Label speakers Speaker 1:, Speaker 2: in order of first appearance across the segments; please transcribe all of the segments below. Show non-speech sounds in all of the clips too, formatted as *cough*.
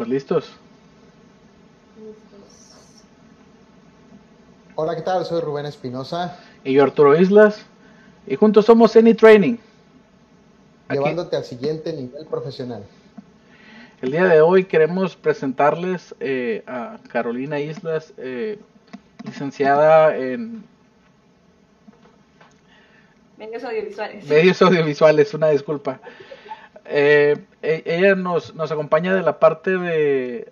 Speaker 1: Pues listos.
Speaker 2: Hola, ¿qué tal? Soy Rubén Espinosa.
Speaker 1: Y yo Arturo Islas. Y juntos somos Any Training.
Speaker 2: Llevándote al siguiente nivel profesional.
Speaker 1: El día de hoy queremos presentarles eh, a Carolina Islas, eh, licenciada en
Speaker 3: medios audiovisuales.
Speaker 1: Medios audiovisuales, una disculpa. Eh, e, ella nos, nos acompaña de la parte de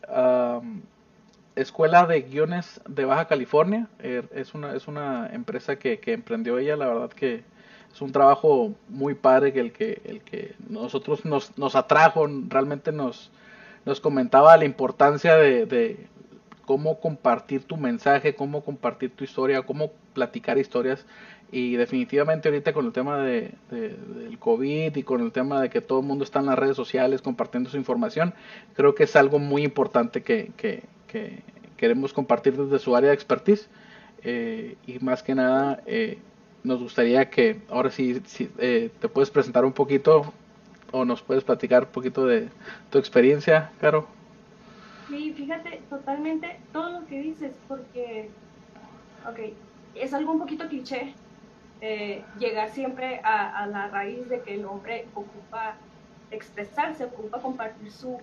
Speaker 1: Escuela de Guiones de Baja California. Er, es, una, es una empresa que, emprendió ella, la verdad que es un trabajo muy padre que el que, el que nosotros nos, nos atrajo, realmente nos, nos comentaba la importancia de cómo compartir tu mensaje, cómo compartir tu historia, cómo platicar historias y definitivamente ahorita con el tema de, del COVID y con el tema de que todo el mundo está en las redes sociales compartiendo su información, creo que es algo muy importante que, que, queremos compartir desde su área de expertise. Eh, y más que nada, eh, nos gustaría que ahora sí, eh, te puedes presentar un poquito o nos puedes platicar un poquito de tu experiencia, Caro.
Speaker 3: Sí, fíjate, totalmente todo lo que dices, porque, ok, es algo un poquito cliché, eh, llegar siempre a, la raíz de que el hombre ocupa expresarse, ocupa compartir su,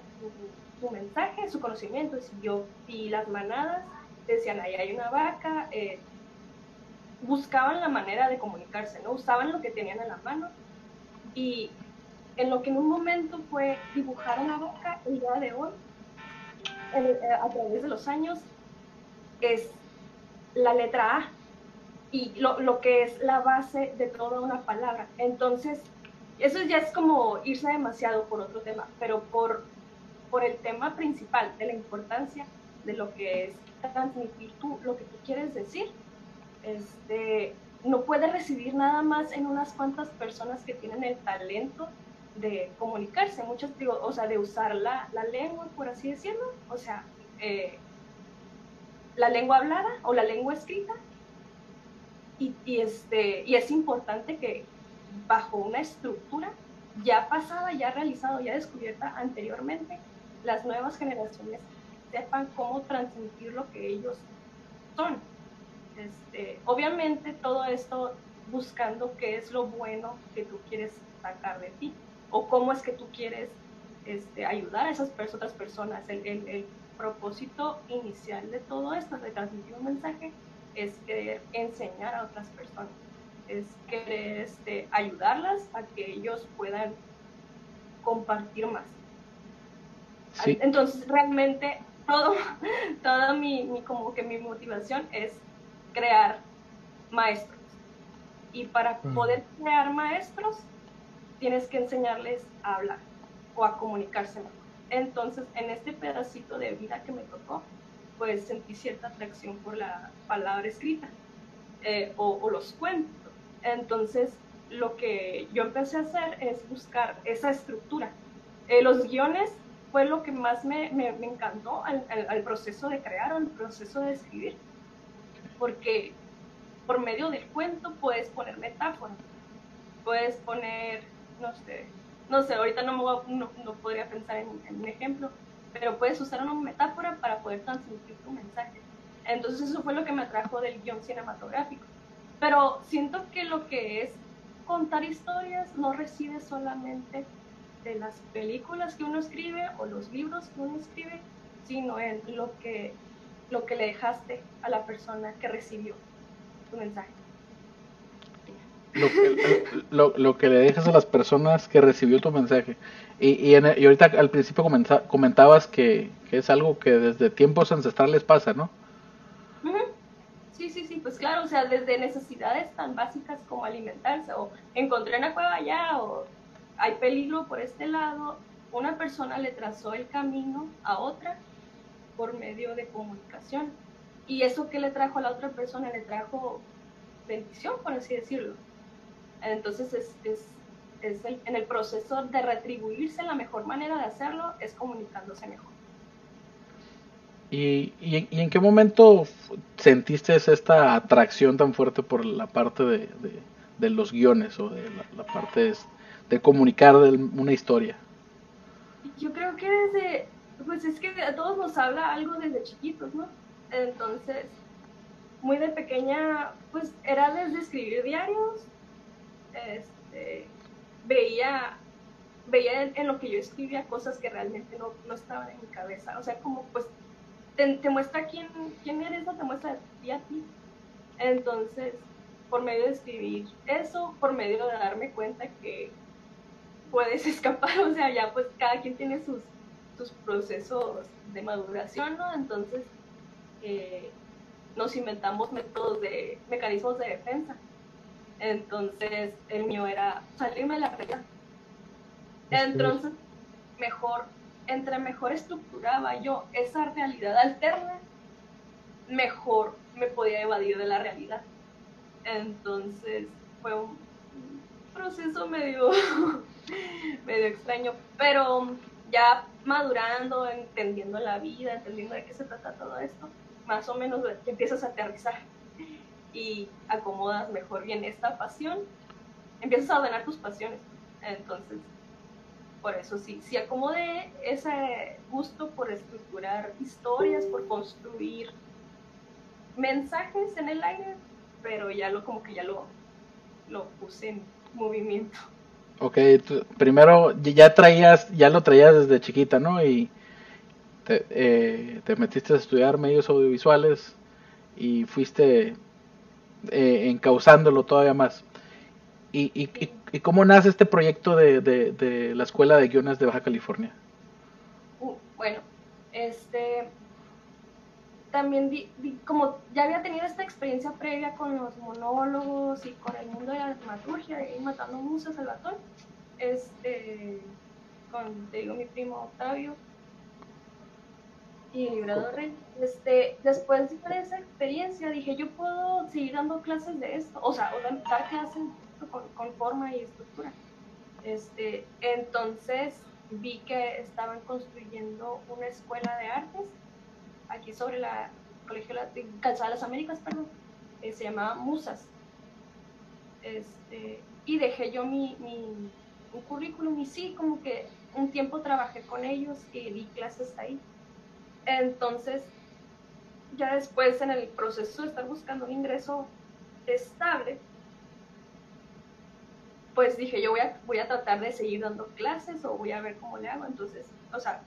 Speaker 3: mensaje, su conocimiento. Si yo y las manadas decían, ahí hay una vaca, eh, buscaban la manera de comunicarse, ¿no? Usaban lo que tenían en la mano y en lo que en un momento fue dibujar una vaca, el día de hoy, eh, a través de los años, es la letra A, y lo, lo, que es la base de toda una palabra. Entonces, eso ya es como irse demasiado por otro tema, pero por, por el tema principal de la importancia de lo que es transmitir tú lo que tú quieres decir, este, no puede recibir nada más en unas cuantas personas que tienen el talento de comunicarse, muchos digo, o sea, de usar la, la lengua, por así decirlo, o sea, eh, la lengua hablada o la lengua escrita, y, este, y es importante que bajo una estructura ya pasada, ya realizada, ya descubierta anteriormente, las nuevas generaciones sepan cómo transmitir lo que ellos son. Este, obviamente todo esto buscando qué es lo bueno que tú quieres sacar de ti o cómo es que tú quieres este, ayudar a esas otras personas. El, el, el propósito inicial de todo esto, de transmitir un mensaje, es querer enseñar a otras personas, es querer este, ayudarlas a que ellos puedan compartir más. Entonces, realmente, todo, *laughs* toda mi, como que mi motivación es crear maestros. Y para poder crear maestros, tienes que enseñarles a hablar o a comunicarse mejor. Entonces, en este pedacito de vida que me tocó, pues sentí cierta atracción por la palabra escrita eh, o, los cuentos. Entonces, lo que yo empecé a hacer es buscar esa estructura. Eh, los guiones fue lo que más me, me, encantó al, al, proceso de crear o al proceso de escribir, porque por medio del cuento puedes poner metáforas, puedes poner, no sé, no sé, ahorita no, no, no podría pensar en, en un ejemplo, pero puedes usar una metáfora para poder transmitir tu mensaje. Entonces eso fue lo que me atrajo del guion cinematográfico. Pero siento que lo que es contar historias no reside solamente de las películas que uno escribe o los libros que uno escribe, sino en lo que, lo que le dejaste a la persona que recibió tu mensaje.
Speaker 1: Lo que, lo, lo que le dejas a las personas que recibió tu mensaje. Y, y, en, y ahorita al principio comentabas que, que, es algo que desde tiempos ancestrales pasa, ¿no?
Speaker 3: Sí, sí, sí, pues claro, o sea, desde necesidades tan básicas como alimentarse, o encontré una cueva allá, o hay peligro por este lado, una persona le trazó el camino a otra por medio de comunicación. Y eso que le trajo a la otra persona le trajo bendición, por así decirlo. Entonces es, es en el proceso de retribuirse, la mejor manera de hacerlo es comunicándose mejor.
Speaker 1: ¿Y, y, en qué momento sentiste esta atracción tan fuerte por la parte de, de, los guiones o de la, parte de, comunicar una historia?
Speaker 3: Yo creo que desde, pues es que a todos nos habla algo desde chiquitos, ¿no? Entonces, muy de pequeña, pues era desde escribir diarios, este, veía, veía en, lo que yo escribía cosas que realmente no, no estaban en mi cabeza, o sea, como pues te, muestra quién, quién eres, no te muestra a ti a ti. Entonces, por medio de escribir eso, por medio de darme cuenta que puedes *laughs* escapar, o sea, ya pues cada quien tiene sus, sus procesos de maduración, ¿no? Entonces, eh, nos inventamos métodos de, mecanismos de defensa. Entonces, el mío era salirme de la realidad. Entonces, mejor, entre mejor estructuraba yo esa realidad alterna, mejor me podía evadir de la realidad. Entonces, fue un proceso medio, *laughs* medio extraño, pero ya madurando, entendiendo la vida, entendiendo de qué se trata todo esto, más o menos empiezas a aterrizar y acomodas mejor bien esta pasión, empiezas a ordenar tus pasiones. Entonces, por eso sí, sí acomodé ese gusto por estructurar historias, por construir mensajes en el aire, pero ya lo como que ya lo, lo puse en movimiento.
Speaker 1: Ok, primero ya traías, ya lo traías desde chiquita, ¿no? Y te, eh, te metiste a estudiar medios audiovisuales y fuiste eh, encauzándolo todavía más. ¿Y, y, y, cómo nace este proyecto de, de, la Escuela de Guiones de Baja California?
Speaker 3: Uh, bueno, este, también como ya había tenido esta experiencia previa con los monólogos y con el mundo de la dramaturgia y matando musas Salvatore, este, con, te digo, mi primo Octavio, y Librador Rey. Este, después de esa experiencia dije, yo puedo seguir dando clases de esto, o sea, o dar clases con, forma y estructura. Este, entonces vi que estaban construyendo una escuela de artes aquí sobre la Colegio Calzada de las Américas, perdón, que se llamaba Musas. Este, y dejé yo mi, mi un currículum y sí, como que un tiempo trabajé con ellos y di clases ahí. Entonces, ya después en el proceso de estar buscando un ingreso estable, pues dije, yo voy a, voy a tratar de seguir dando clases o voy a ver cómo le hago. Entonces, o sea,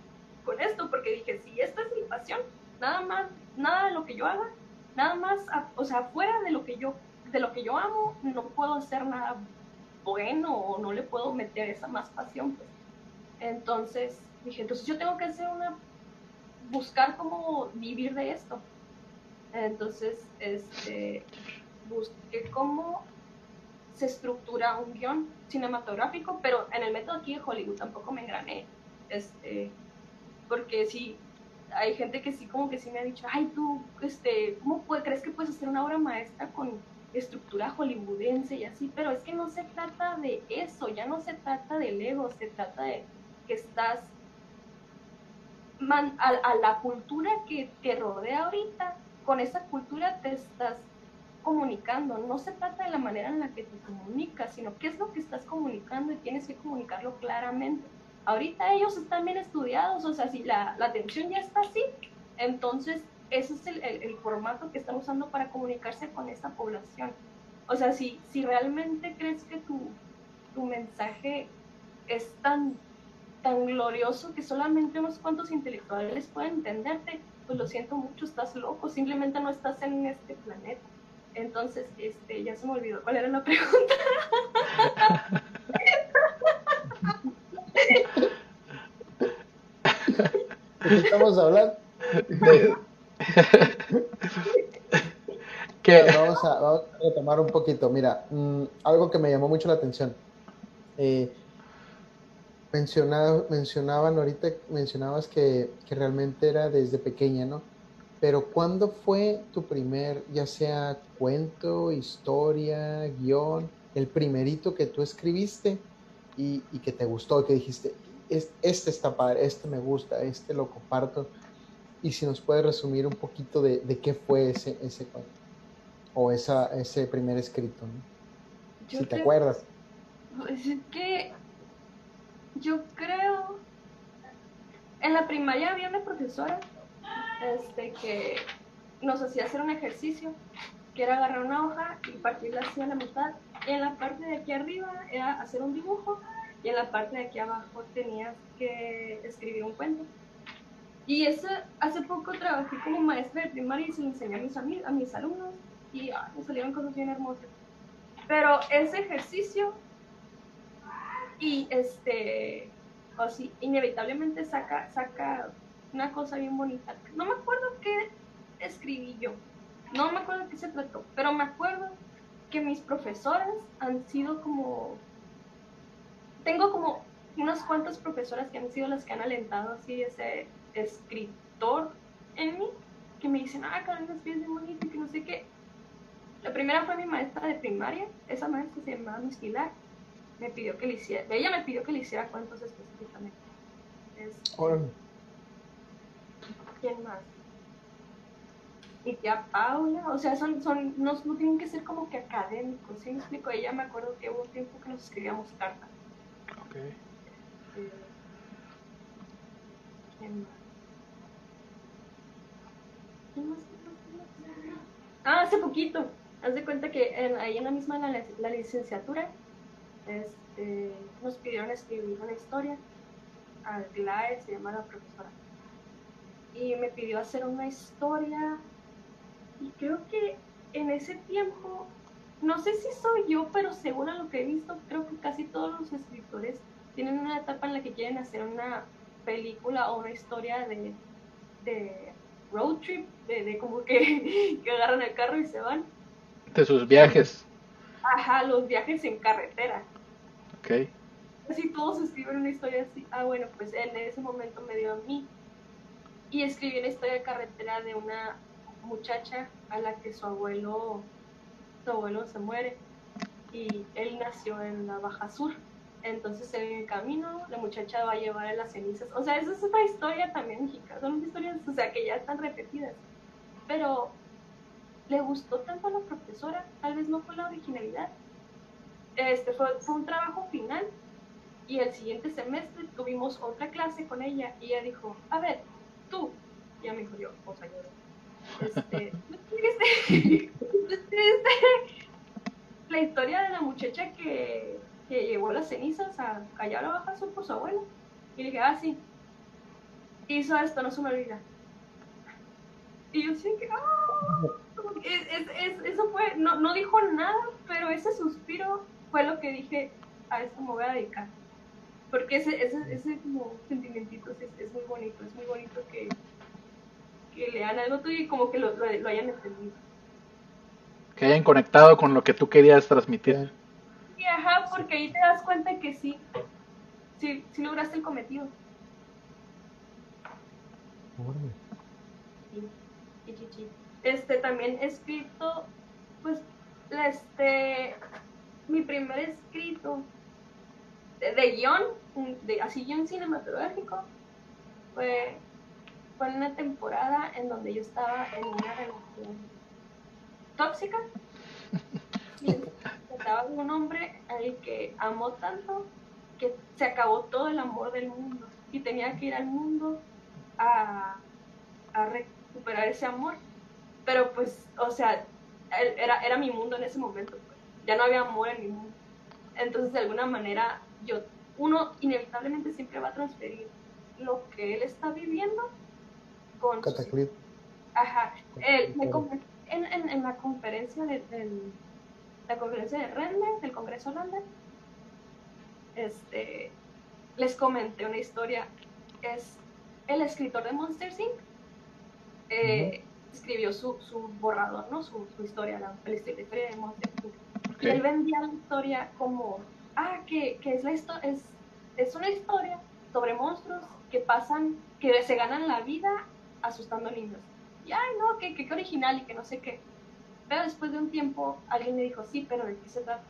Speaker 3: con esto, porque dije, si esta es mi pasión, nada más, nada de lo que yo haga, nada más, o sea, fuera de lo que yo, de lo que yo amo, no puedo hacer nada bueno o no le puedo meter esa más pasión, pues. Entonces dije, entonces yo tengo que hacer una buscar cómo vivir de esto. Entonces, este, busqué cómo se estructura un guion cinematográfico, pero en el método aquí de Hollywood tampoco me engrané, este, porque sí, hay gente que sí como que sí me ha dicho, ay tú, este, ¿cómo crees que puedes hacer una obra maestra con estructura hollywoodense y así? Pero es que no se trata de eso, ya no se trata del ego, se trata de que estás a, la cultura que te rodea ahorita, con esa cultura te estás comunicando. No se trata de la manera en la que te comunicas, sino qué es lo que estás comunicando y tienes que comunicarlo claramente. Ahorita ellos están bien estudiados, o sea, si la, la atención ya está así, entonces ese es el, el, formato que están usando para comunicarse con esta población. O sea, si, si realmente crees que tu, tu mensaje es tan tan glorioso que solamente unos cuantos intelectuales pueden entenderte, pues lo siento mucho, estás loco, simplemente no estás en este planeta. Entonces, este, ya se me olvidó cuál era la pregunta.
Speaker 2: Estamos hablando. Vamos, a, vamos, a, retomar un poquito. Mira, mm, algo que me llamó mucho la atención. Eh, mencionaba, mencionaban ahorita, mencionabas que, que, realmente era desde pequeña, ¿no? Pero ¿cuándo fue tu primer, ya sea cuento, historia, guion, el primerito que tú escribiste y, y que te gustó, que dijiste, este está padre, este me gusta, este lo comparto? Y si nos puedes resumir un poquito de, de qué fue ese, ese cuento o esa, ese primer escrito, ¿no? si te, te acuerdas.
Speaker 3: Pues es que yo creo en la primaria había una profesora este, que nos hacía hacer un ejercicio, que era agarrar una hoja y partirla así a la mitad. Y en la parte de aquí arriba era hacer un dibujo y en la parte de aquí abajo tenías que escribir un cuento. Y eso, hace poco trabajé como maestra de primaria y se lo enseñé a mis, a mis alumnos y ah, me salieron cosas bien hermosas. Pero ese ejercicio y este, así, inevitablemente saca, saca una cosa bien bonita. No me acuerdo qué escribí yo, no me acuerdo qué se trató, pero me acuerdo que mis profesoras han sido como, tengo como unas cuantas profesoras que han sido las que han alentado así ese escritor en mí, que me dicen, ah, Carolina, escribes bien bonito y que no sé qué. La primera fue mi maestra de primaria, esa maestra se llamaba Miss me pidió que le hiciera, ella me pidió que le hiciera cuentos específicamente. ¿Quién más? Mi tía Paula, o sea, son, son, no, no tienen que ser como que académicos, ¿sí me explico? Ella me acuerdo que hubo un tiempo que nos escribíamos cartas.
Speaker 1: Ok.
Speaker 3: Eh, ¿Quién más? ¿Quién más? ¿Quién más? ¿Quién más? Ah, hace poquito. Haz de cuenta que en, ahí en la misma la, la licenciatura este, nos pidieron escribir una historia. Aglae se llama la profesora. Y me pidió hacer una historia. Y creo que en ese tiempo, no sé si soy yo, pero según a lo que he visto, creo que casi todos los escritores tienen una etapa en la que quieren hacer una película o una historia de, de road trip, de, de como que, *laughs* que agarran el carro y se van.
Speaker 1: De sus viajes.
Speaker 3: Ajá, los viajes en carretera.
Speaker 1: Ok.
Speaker 3: Así todos escriben una historia así. Ah, bueno, pues en ese momento me dio a mí. Y escribí una historia de carretera de una muchacha a la que su abuelo, su abuelo se muere. Y él nació en la Baja Sur. Entonces en el camino la muchacha va a llevar a las cenizas. O sea, esa es otra historia también mexicana. Son historias, o sea, que ya están repetidas. Pero le gustó tanto a la profesora, tal vez no fue la originalidad. Este fue, fue un trabajo final y el siguiente semestre tuvimos otra clase con ella y ella dijo, a ver, tú, y ella me dijo yo, o sea, yo, este, *laughs* la historia de la muchacha que, que llevó las cenizas a callar a baja por su abuela. Y le dije, ah, sí, hizo esto, no se me olvida. Y yo sí que, ¡ah! *laughs* es, es, eso fue, no, no dijo nada, pero ese suspiro fue lo que dije, a esto me voy a dedicar. Porque ese, ese, ese como sentimentito es, es, muy bonito, es muy bonito que, que lean algo tuyo y como que lo, lo, lo, hayan entendido.
Speaker 1: Que hayan conectado con lo que tú querías transmitir.
Speaker 3: Sí, ajá, porque ahí te das cuenta que sí, sí, sí lograste el cometido. Sí, sí, sí, sí este, también he escrito, pues, este, mi primer escrito de, de guion, de, así guion cinematográfico, fue, fue una temporada en donde yo estaba en una relación tóxica. *laughs* Y estaba con un hombre al que amó tanto que se acabó todo el amor del mundo y tenía que ir al mundo a, a recuperar ese amor pero pues, o sea, era, era mi mundo en ese momento. Ya no había amor en mi mundo. Entonces, de alguna manera, yo, uno inevitablemente siempre va a transferir lo que él está viviendo con...
Speaker 2: Cataclismo.
Speaker 3: Ajá. Él, me, en, en, en, la conferencia de, del, la conferencia de Render, del Congreso Render, este, les comenté una historia. Es el escritor de Monster Inc. Eh, escribió su, su borrador, ¿no? Su, su historia, la, la, historia de Monster Y él vendía la historia como, ah, que, que es, la es, es una historia sobre monstruos que pasan, que se ganan la vida asustando niños. Y, ay, no, que, que, que original y que no sé qué. Pero después de un tiempo alguien me dijo, sí, pero ¿de qué se trata?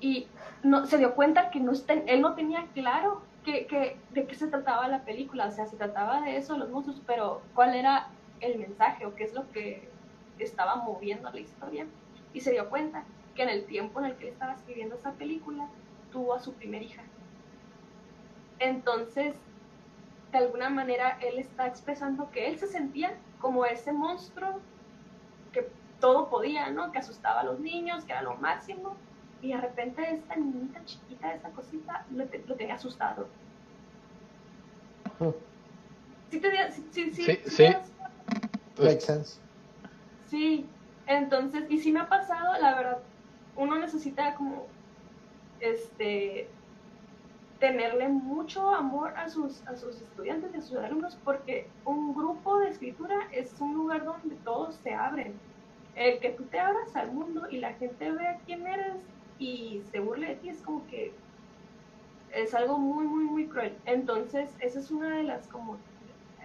Speaker 3: Y no, se dio cuenta que no él no tenía claro que, que, de qué se trataba la película. O sea, se trataba de eso, los monstruos, pero cuál era el mensaje o qué es lo que estaba moviendo la historia. Y se dio cuenta que en el tiempo en el que él estaba escribiendo esa película, tuvo a su primera hija. Entonces, de alguna manera él está expresando que él se sentía como ese monstruo que todo podía, ¿no? Que asustaba a los niños, que era lo máximo, y de repente esta niñita chiquita, esta cosita, lo, tenía asustado. Sí, te, sí, sí, sí,
Speaker 1: sí.
Speaker 2: Makes sense.
Speaker 3: Sí, entonces, y sí me ha pasado, la verdad, uno necesita como, este, tenerle mucho amor a sus, a sus estudiantes y a sus alumnos, porque un grupo de escritura es un lugar donde todos se abren. El que tú te abras al mundo y la gente vea quién eres y se burle de ti es como que es algo muy, muy, muy cruel. Entonces, esa es una de las como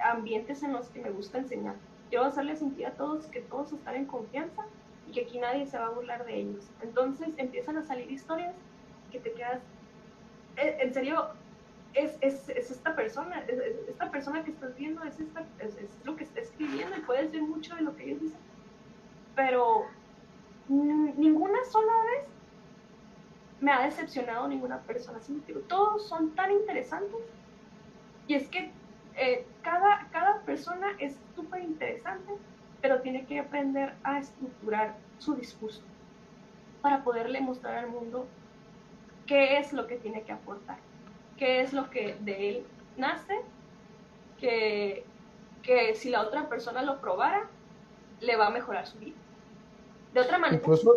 Speaker 3: ambientes en los que me gusta enseñar. Yo hacerle sentir a todos que todos están en confianza y que aquí nadie se va a burlar de ellos. Entonces empiezan a salir historias que te quedas, eh, en serio, es, es, es esta persona, es, esta persona que estás viendo, es, esta, es, lo que está escribiendo y puedes ver mucho de lo que ellos dicen. Pero ninguna sola vez me ha decepcionado ninguna persona. ¿sí? Todos son tan interesantes. Y es que eh, cada, cada persona es súper interesante, pero tiene que aprender a estructurar su discurso para poderle mostrar al mundo qué es lo que tiene que aportar, qué es lo que de él nace, que, que si la otra persona lo probara, le va a mejorar su vida. De otra manera.
Speaker 2: Incluso,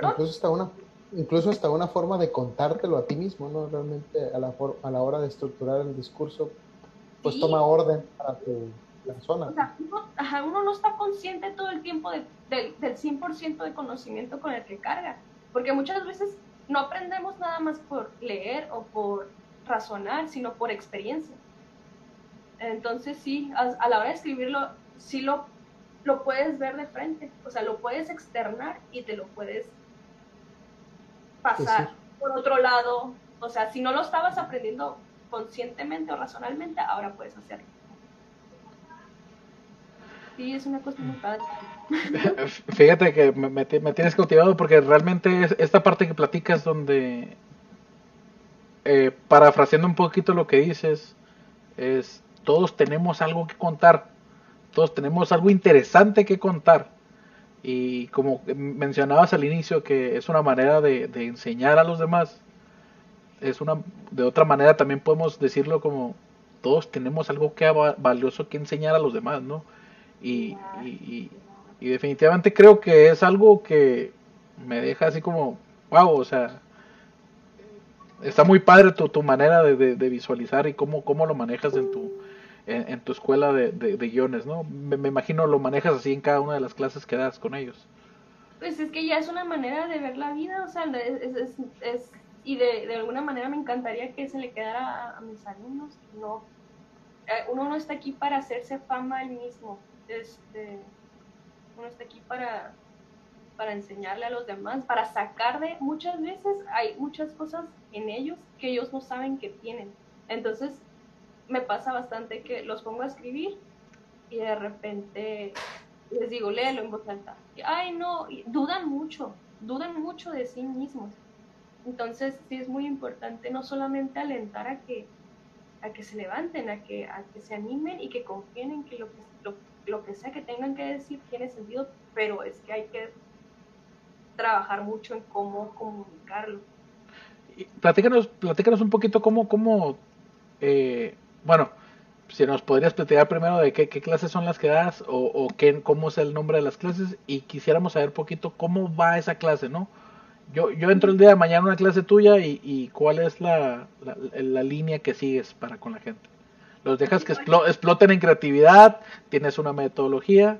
Speaker 2: incluso hasta una incluso hasta una forma de contártelo a ti mismo, ¿no? Realmente a la, a la hora de estructurar el discurso, pues toma orden para tu persona.
Speaker 3: O sea, uno, no está consciente todo el tiempo del 100% de conocimiento con el que carga, porque muchas veces no aprendemos nada más por leer o por razonar, sino por experiencia. Entonces sí, a, la hora de escribirlo, sí lo, lo puedes ver de frente, o sea, lo puedes externar y te lo puedes pasar por otro lado. O sea, si no lo estabas aprendiendo conscientemente o razonalmente, ahora puedes hacerlo. Sí, es una cosa muy padre. *laughs*
Speaker 1: Fíjate que me, tienes cautivado porque realmente esta parte que platicas donde, eh, parafraseando un poquito lo que dices, es todos tenemos algo que contar, todos tenemos algo interesante que contar. Y como mencionabas al inicio, que es una manera de, enseñar a los demás, es una, de otra manera también podemos decirlo como todos tenemos algo que valioso que enseñar a los demás, ¿no? Y, y, definitivamente creo que es algo que me deja así como, wow, o sea, está muy padre tu, tu manera de, de, visualizar y cómo, cómo lo manejas en tu, en, tu escuela de, de, guiones, ¿no? Me, imagino lo manejas así en cada una de las clases que das con ellos.
Speaker 3: Pues es que ya es una manera de ver la vida, o sea, es, es, es y de, de, alguna manera me encantaría que se le quedara a, mis alumnos, no, eh, uno no está aquí para hacerse fama él mismo, este, uno está aquí para, para enseñarle a los demás, para sacar de, muchas veces hay muchas cosas en ellos que ellos no saben que tienen, entonces me pasa bastante que los pongo a escribir y de repente les digo, léelo en voz alta. Ay, no, dudan mucho, dudan mucho de sí mismos. Entonces, sí es muy importante no solamente alentar a que, a que se levanten, a que, a que se animen y que confíen en que lo que, lo, que sea que tengan que decir tiene sentido, pero es que hay que trabajar mucho en cómo comunicarlo.
Speaker 1: Y platícanos, platícanos un poquito cómo, cómo eh, bueno, si nos podrías platicar primero de qué, clases son las que das o, qué, cómo es el nombre de las clases y quisiéramos saber poquito cómo va esa clase, ¿no? Yo, yo entro el día de mañana a una clase tuya y, cuál es la, la, línea que sigues para con la gente. ¿Los dejas que exploten en creatividad? ¿Tienes una metodología?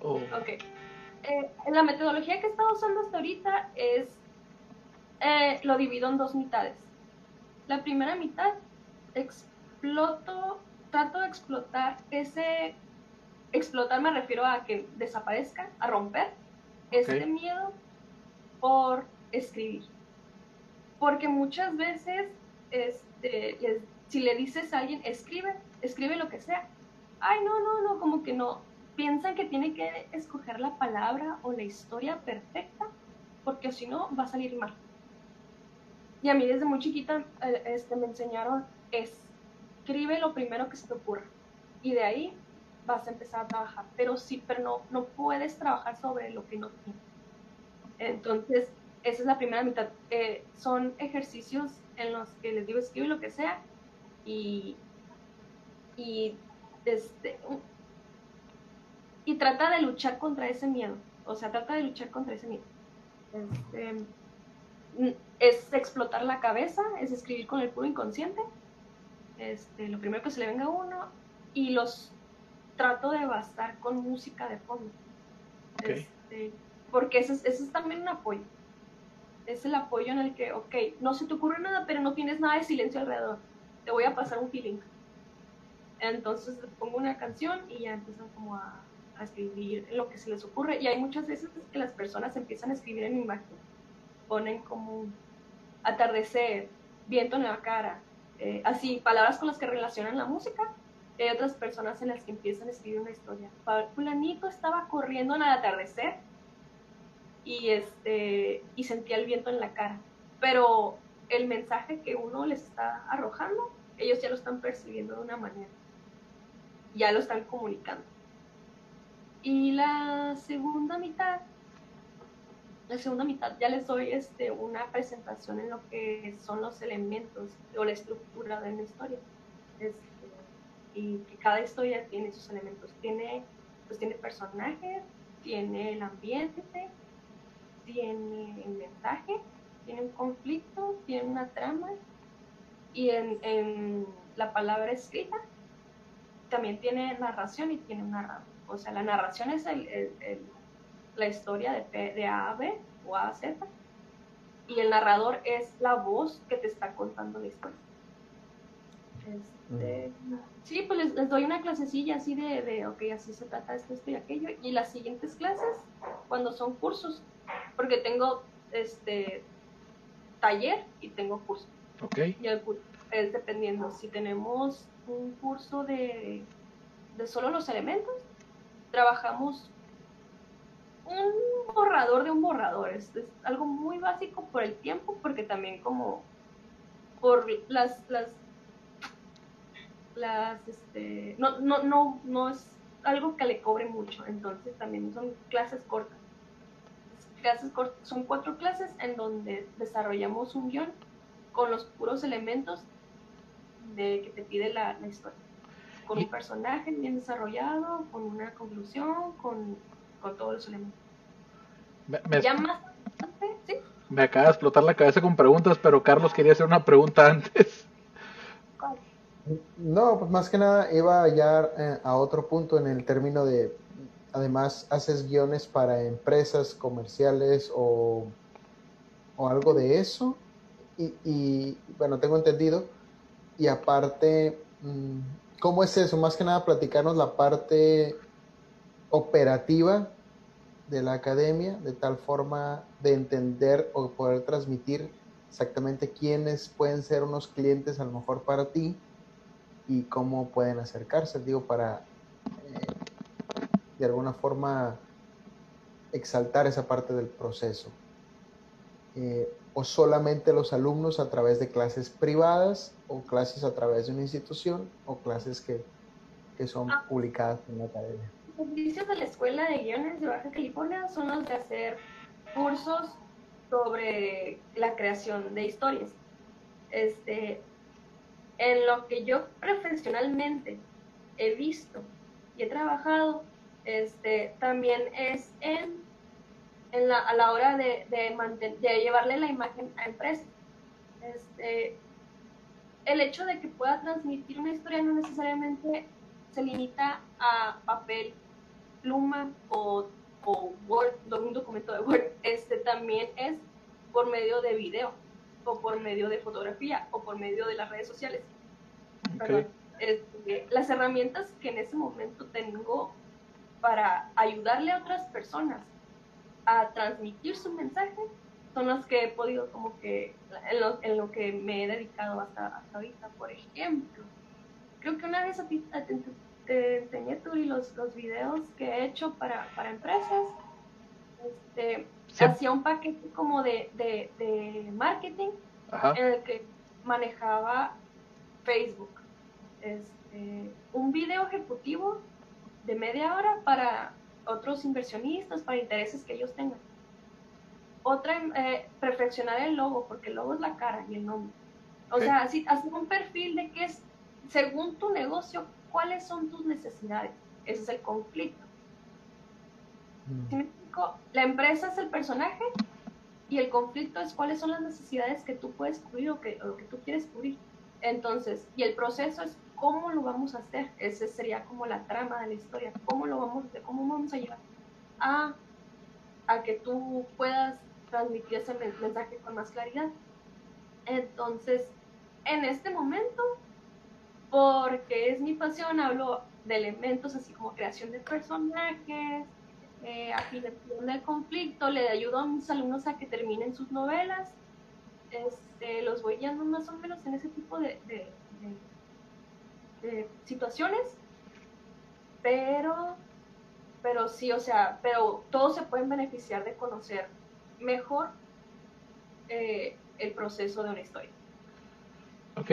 Speaker 3: Ok. Eh, la metodología que he estado usando hasta ahorita es, eh, lo divido en dos mitades. La primera mitad exploto, trato de explotar ese, explotar me refiero a que desaparezca, a romper ese miedo por escribir. Porque muchas veces, este, si le dices a alguien, escribe, escribe lo que sea, ay, no, no, no, como que no, piensan que tiene que escoger la palabra o la historia perfecta, porque si no, va a salir mal. Y a mí desde muy chiquita eh, este, me enseñaron es escribe lo primero que se te ocurra y de ahí vas a empezar a trabajar, pero sí, pero no, no puedes trabajar sobre lo que no tienes. Entonces, esa es la primera mitad. Eh, son ejercicios en los que les digo escribe lo que sea y, y, este, y trata de luchar contra ese miedo. O sea, trata de luchar contra ese miedo. Este, es explotar la cabeza, es escribir con el puro inconsciente. Este, lo primero que se le venga a uno y los trato de bastar con música de fondo. Este, porque ese es, también un apoyo. Es el apoyo en el que, ok, no se te ocurre nada, pero no tienes nada de silencio alrededor. Te voy a pasar un feeling. Entonces pongo una canción y ya empiezan como a, escribir lo que se les ocurre. Y hay muchas veces que las personas empiezan a escribir en imagen. Ponen como atardecer, viento en la cara, eh, así, palabras con las que relacionan la música. hay otras personas en las que empiezan a escribir una historia. Fulanito estaba corriendo en el atardecer y, este, y sentía el viento en la cara. Pero el mensaje que uno les está arrojando, ellos ya lo están percibiendo de una manera. Ya lo están comunicando. Y la segunda mitad, la segunda mitad ya les doy este, una presentación en lo que son los elementos o la estructura de una historia. Este, y que cada historia tiene sus elementos. Tiene, pues tiene personajes, tiene el ambiente, tiene el mensaje, tiene un conflicto, tiene una trama y en, la palabra escrita también tiene narración y tiene un narrador. O sea, la narración es la historia de, de A a B o A a Z y el narrador es la voz que te está contando la historia. Este. Sí, pues les, doy una clasecilla así de, de, ok, así se trata esto, esto y aquello. Y las siguientes clases, cuando son cursos, porque tengo este taller y tengo curso.
Speaker 1: Ok.
Speaker 3: Y el curso es dependiendo. Si tenemos un curso de, de solo los elementos, trabajamos un borrador de un borrador. Es, algo muy básico por el tiempo, porque también como por las, las, las, este, no, no, no, no es algo que le cobre mucho, entonces también son clases cortas clases son cuatro clases en donde desarrollamos un guion con los puros elementos de que te pide la, historia. Con un personaje bien desarrollado, con una conclusión, con, todos los elementos.
Speaker 1: Me,
Speaker 3: ya más ¿sí?
Speaker 1: me acaba de explotar la cabeza con preguntas, pero Carlos quería hacer una pregunta antes.
Speaker 2: No, pues más que nada iba ya eh, a otro punto en el término de además haces guiones para empresas comerciales o, algo de eso. Y, bueno, tengo entendido. Y aparte, mm, ¿cómo es eso? Más que nada platicarnos la parte operativa de la academia, de tal forma de entender o poder transmitir exactamente quiénes pueden ser unos clientes a lo mejor para ti y cómo pueden acercarse, digo, para eh, de alguna forma exaltar esa parte del proceso. Eh, o solamente los alumnos a través de clases privadas o clases a través de una institución o clases que, que son ah. publicadas en la academia.
Speaker 3: Los servicios de la Escuela de Guiones de Baja California son los de hacer cursos sobre la creación de historias. Este, en lo que yo profesionalmente he visto y he trabajado este, también es en, en la, a la hora de, de, de llevarle la imagen a empresas. Este, el hecho de que pueda transmitir una historia no necesariamente se limita a papel, pluma o, o Word, un documento de Word. Este también es por medio de video o por medio de fotografía o por medio de las redes sociales. Este, las herramientas que en ese momento tengo para ayudarle a otras personas a transmitir su mensaje son las que he podido como que en lo, que me he dedicado hasta, ahorita. Por ejemplo, creo que una vez a ti te, enseñé tú y los, los videos que he hecho para, para empresas. Este, Hacía un paquete como de, de, marketing en el que manejaba Facebook, este, un video ejecutivo de media hora para otros inversionistas, para intereses que ellos tengan. Otra, eh, perfeccionar el logo, porque el logo es la cara y el nombre. O sea, así, hacer un perfil de qué es, según tu negocio, cuáles son tus necesidades. Ese es el conflicto. Mm. La empresa es el personaje y el conflicto es cuáles son las necesidades que tú puedes cubrir o que, o que tú quieres cubrir. Entonces, y el proceso es cómo lo vamos a hacer. Ese sería como la trama de la historia. ¿Cómo lo vamos a hacer? ¿Cómo vamos a llevar a, a que tú puedas transmitir ese mensaje con más claridad? Entonces, en este momento, porque es mi pasión, hablo de elementos así como creación de personajes, eh, afinación del conflicto, le ayudo a mis alumnos a que terminen sus novelas, este, los voy guiando más o menos en ese tipo de, situaciones, pero, pero sí, o sea, pero todos se pueden beneficiar de conocer mejor eh, el proceso de una historia.
Speaker 1: Ok,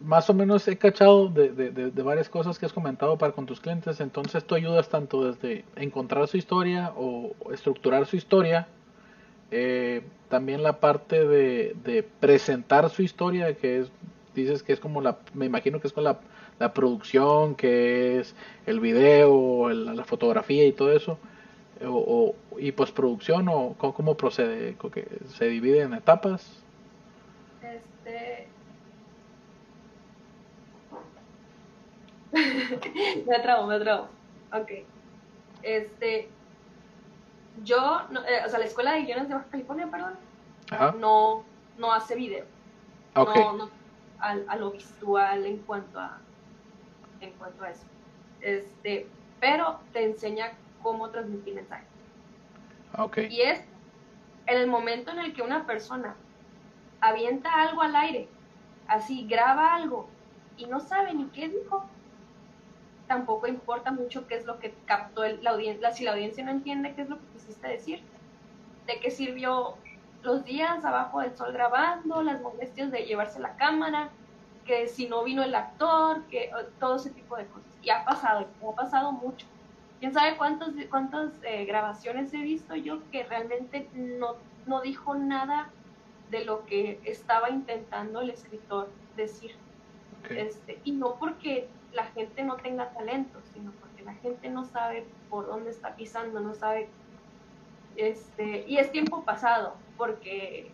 Speaker 1: más o menos he cachado de, de, varias cosas que has comentado para con tus clientes, entonces tú ayudas tanto desde encontrar su historia o estructurar su historia, eh, también la parte de, presentar su historia, que es, dices que es como la, me imagino que es con la, la producción, que es el video, la fotografía y todo eso, o, y postproducción, o cómo, cómo procede, se divide en etapas.
Speaker 3: Este, *laughs* me atrabo, me atrabo. Ok. Este. Yo, eh, o sea, la escuela de guiones de Baja California, perdón, no no hace video. No, no a, a, lo visual en cuanto a en cuanto a eso. Este, pero te enseña cómo transmitir mensajes.
Speaker 1: Okay.
Speaker 3: Y es en el momento en el que una persona avienta algo al aire, así graba algo y no sabe ni qué dijo, tampoco importa mucho qué es lo que captó la audiencia, si la audiencia no entiende qué es lo que quisiste decir, de qué sirvió los días abajo del sol grabando, las molestias de llevarse la cámara, que si no vino el actor, que todo ese tipo de cosas. Y ha pasado, ha pasado mucho. ¿Quién sabe cuántas, cuántas eh, grabaciones he visto yo que realmente no, no dijo nada de lo que estaba intentando el escritor decir? Este, y no porque la gente no tenga talento, sino porque la gente no sabe por dónde está pisando, no sabe, este, y es tiempo pasado, porque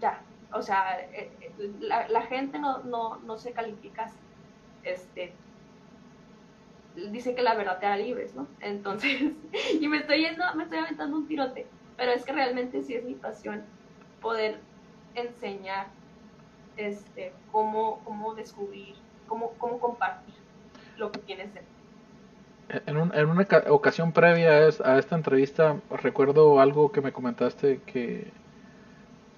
Speaker 3: ya, o sea, eh, eh, la, gente no, no, no se califica, este, dice que la verdad te hará libres, ¿no? Entonces, *laughs* y me estoy yendo, me estoy aventando un tirote, pero es que realmente sí es mi pasión poder enseñar este, cómo, cómo descubrir cómo, cómo compartir lo que tienes En, un,
Speaker 1: en una ocasión previa a esta entrevista, recuerdo algo que me comentaste que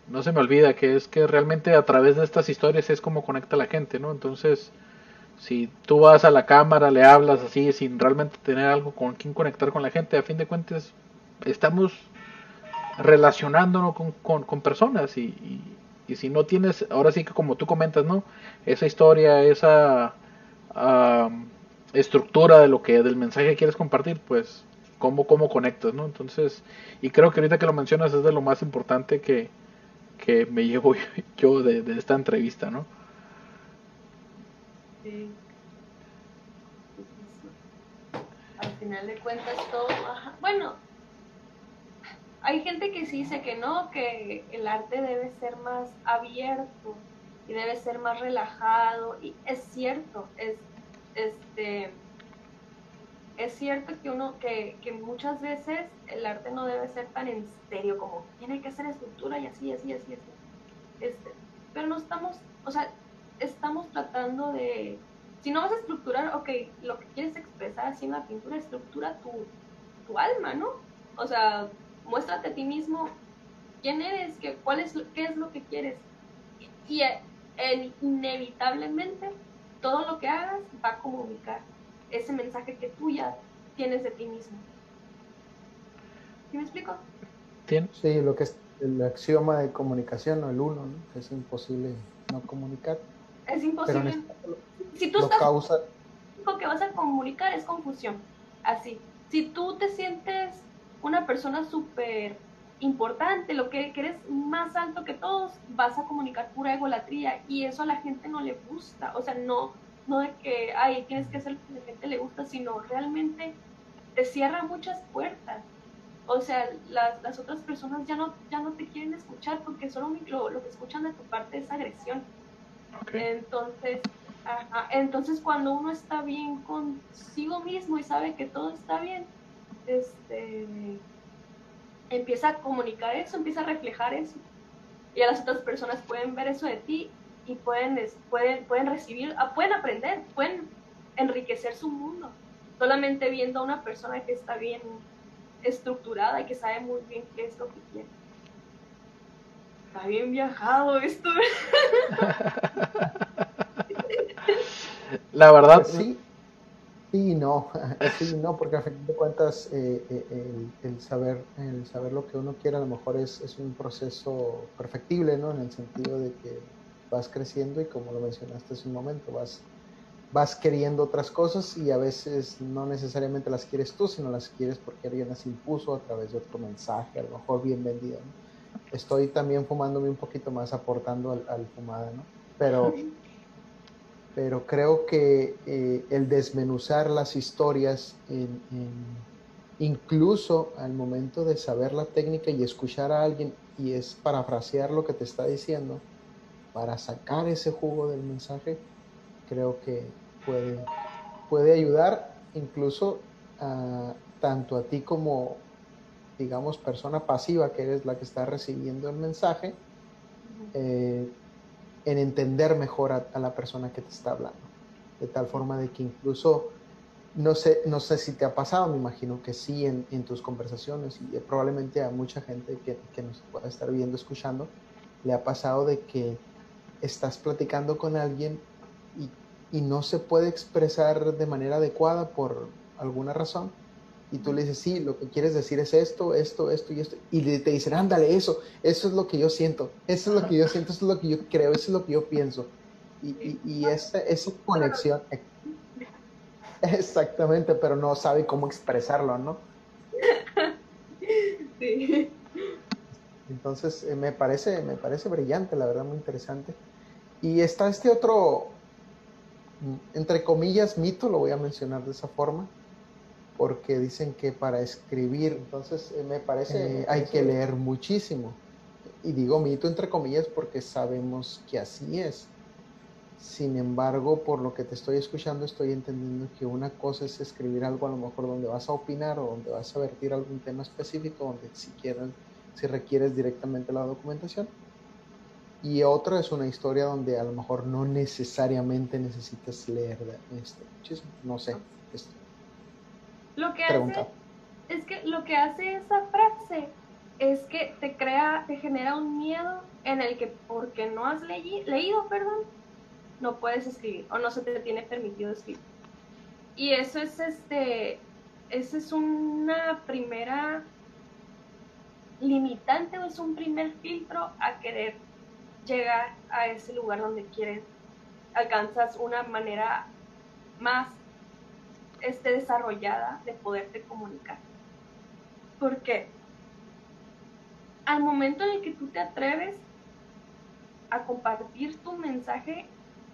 Speaker 1: no se me olvida, que es que realmente a través de estas historias es como conecta la gente, ¿no? Entonces, si tú vas a la cámara, le hablas así, sin realmente tener algo con quien conectar con la gente, a fin de cuentas estamos relacionándonos con, con, con personas y, y si no tienes, ahora sí que como tú comentas, ¿no? Esa historia, esa estructura de lo que del mensaje que quieres compartir, pues cómo, cómo conectas, ¿no? Entonces, y creo que ahorita que lo mencionas es de lo más importante que, que me llevo *laughs* yo de, de esta entrevista, ¿no?
Speaker 3: Sí. Al final de cuentas todo, bueno, hay gente que sí dice que no, que el arte debe ser más abierto y debe ser más relajado. Y es cierto, es, este, es cierto que uno, que, que muchas veces el arte no debe ser tan en como tiene que ser estructura y así, así, así, así. Este, pero no estamos, o sea, estamos tratando de, si no vas a estructurar, ok, lo que quieres expresar así en la pintura, estructura tu, tu alma, ¿no? O sea, muéstrate a ti mismo quién eres, qué, cuál es, qué es lo que quieres. Y, inevitablemente todo lo que hagas va a comunicar ese mensaje que tú ya tienes de ti mismo. ¿Sí me explico?
Speaker 2: Sí, lo que es el axioma de comunicación o el uno, que es imposible no comunicar.
Speaker 3: es imposible.
Speaker 2: Este
Speaker 3: si tú estás causa... lo que vas a comunicar es confusión. Así. Si tú te sientes una persona súper importante, lo que, eres más alto que todos, vas a comunicar pura egolatría y eso a la gente no le gusta. O sea, no, no de que, ay, tienes que hacer lo que a la gente le gusta, sino realmente te cierra muchas puertas. O sea, las, las otras personas ya no, ya no te quieren escuchar porque solo lo, lo que escuchan de tu parte es agresión. Entonces, entonces cuando uno está bien consigo mismo y sabe que todo está bien, este empieza a comunicar eso, empieza a reflejar eso. Y a las otras personas pueden ver eso de ti y pueden, pueden, pueden recibir, ah, pueden aprender, pueden enriquecer su mundo. Solamente viendo a una persona que está bien estructurada y que sabe muy bien qué es lo que quiere. Está bien viajado esto. *laughs*
Speaker 1: La verdad.
Speaker 2: Sí, Sí, no, *laughs* sí, no, porque a fin de cuentas eh, eh, el, saber, el saber lo que uno quiere a lo mejor es, es, un proceso perfectible, ¿no? En el sentido de que vas creciendo y como lo mencionaste hace un momento, vas, vas queriendo otras cosas y a veces no necesariamente las quieres tú, sino las quieres porque alguien las impuso a través de otro mensaje, a lo mejor bien vendido, Estoy también fumándome un poquito más, aportando al, al fumada, ¿no? Pero pero creo que eh, el desmenuzar las historias, incluso al momento de saber la técnica y escuchar a alguien, y es parafrasear lo que te está diciendo, para sacar ese jugo del mensaje, creo que puede, puede ayudar incluso a, tanto a ti como, digamos, persona pasiva, que eres la que está recibiendo el mensaje, eh, en entender mejor a, la persona que te está hablando. De tal forma de que incluso, no sé, no sé si te ha pasado, me imagino que sí en, tus conversaciones y probablemente a mucha gente que, que nos pueda estar viendo, escuchando, le ha pasado de que estás platicando con alguien y, y no se puede expresar de manera adecuada por alguna razón y tú le dices, sí, lo que quieres decir es esto, esto, esto y esto, y te dicen, ándale, eso, eso es lo que yo siento, eso es lo que yo siento, eso es lo que yo creo, eso es lo que yo pienso. Y, y, esa, esa conexión, exactamente, pero no sabe cómo expresarlo, ¿no? *laughs* Sí. Entonces, eh, me, parece, me parece brillante, la verdad, muy interesante. Y está este otro, mm, entre comillas, mito, lo voy a mencionar de esa forma, porque dicen que para escribir, entonces eh, me parece, eh, hay que leer muchísimo. Y digo mito entre comillas porque sabemos que así es. Sin embargo, por lo que te estoy escuchando, estoy entendiendo que una cosa es escribir algo a lo mejor donde vas a opinar o donde vas a vertir algún tema específico, donde si quieres, si requieres directamente la documentación. Y otra es una historia donde a lo mejor no necesariamente necesitas leer esto. Muchísimo, no sé. Esto.
Speaker 3: Lo que hace es que lo que hace esa frase es que te crea, te genera un miedo en el que porque no has leído, perdón, no puedes escribir o no se te tiene permitido escribir. Y eso es este, esa es una primera limitante o es un primer filtro a querer llegar a ese lugar donde quieres, alcanzas una manera más esté desarrollada de poderte comunicar. Porque al momento en el que tú te atreves a compartir tu mensaje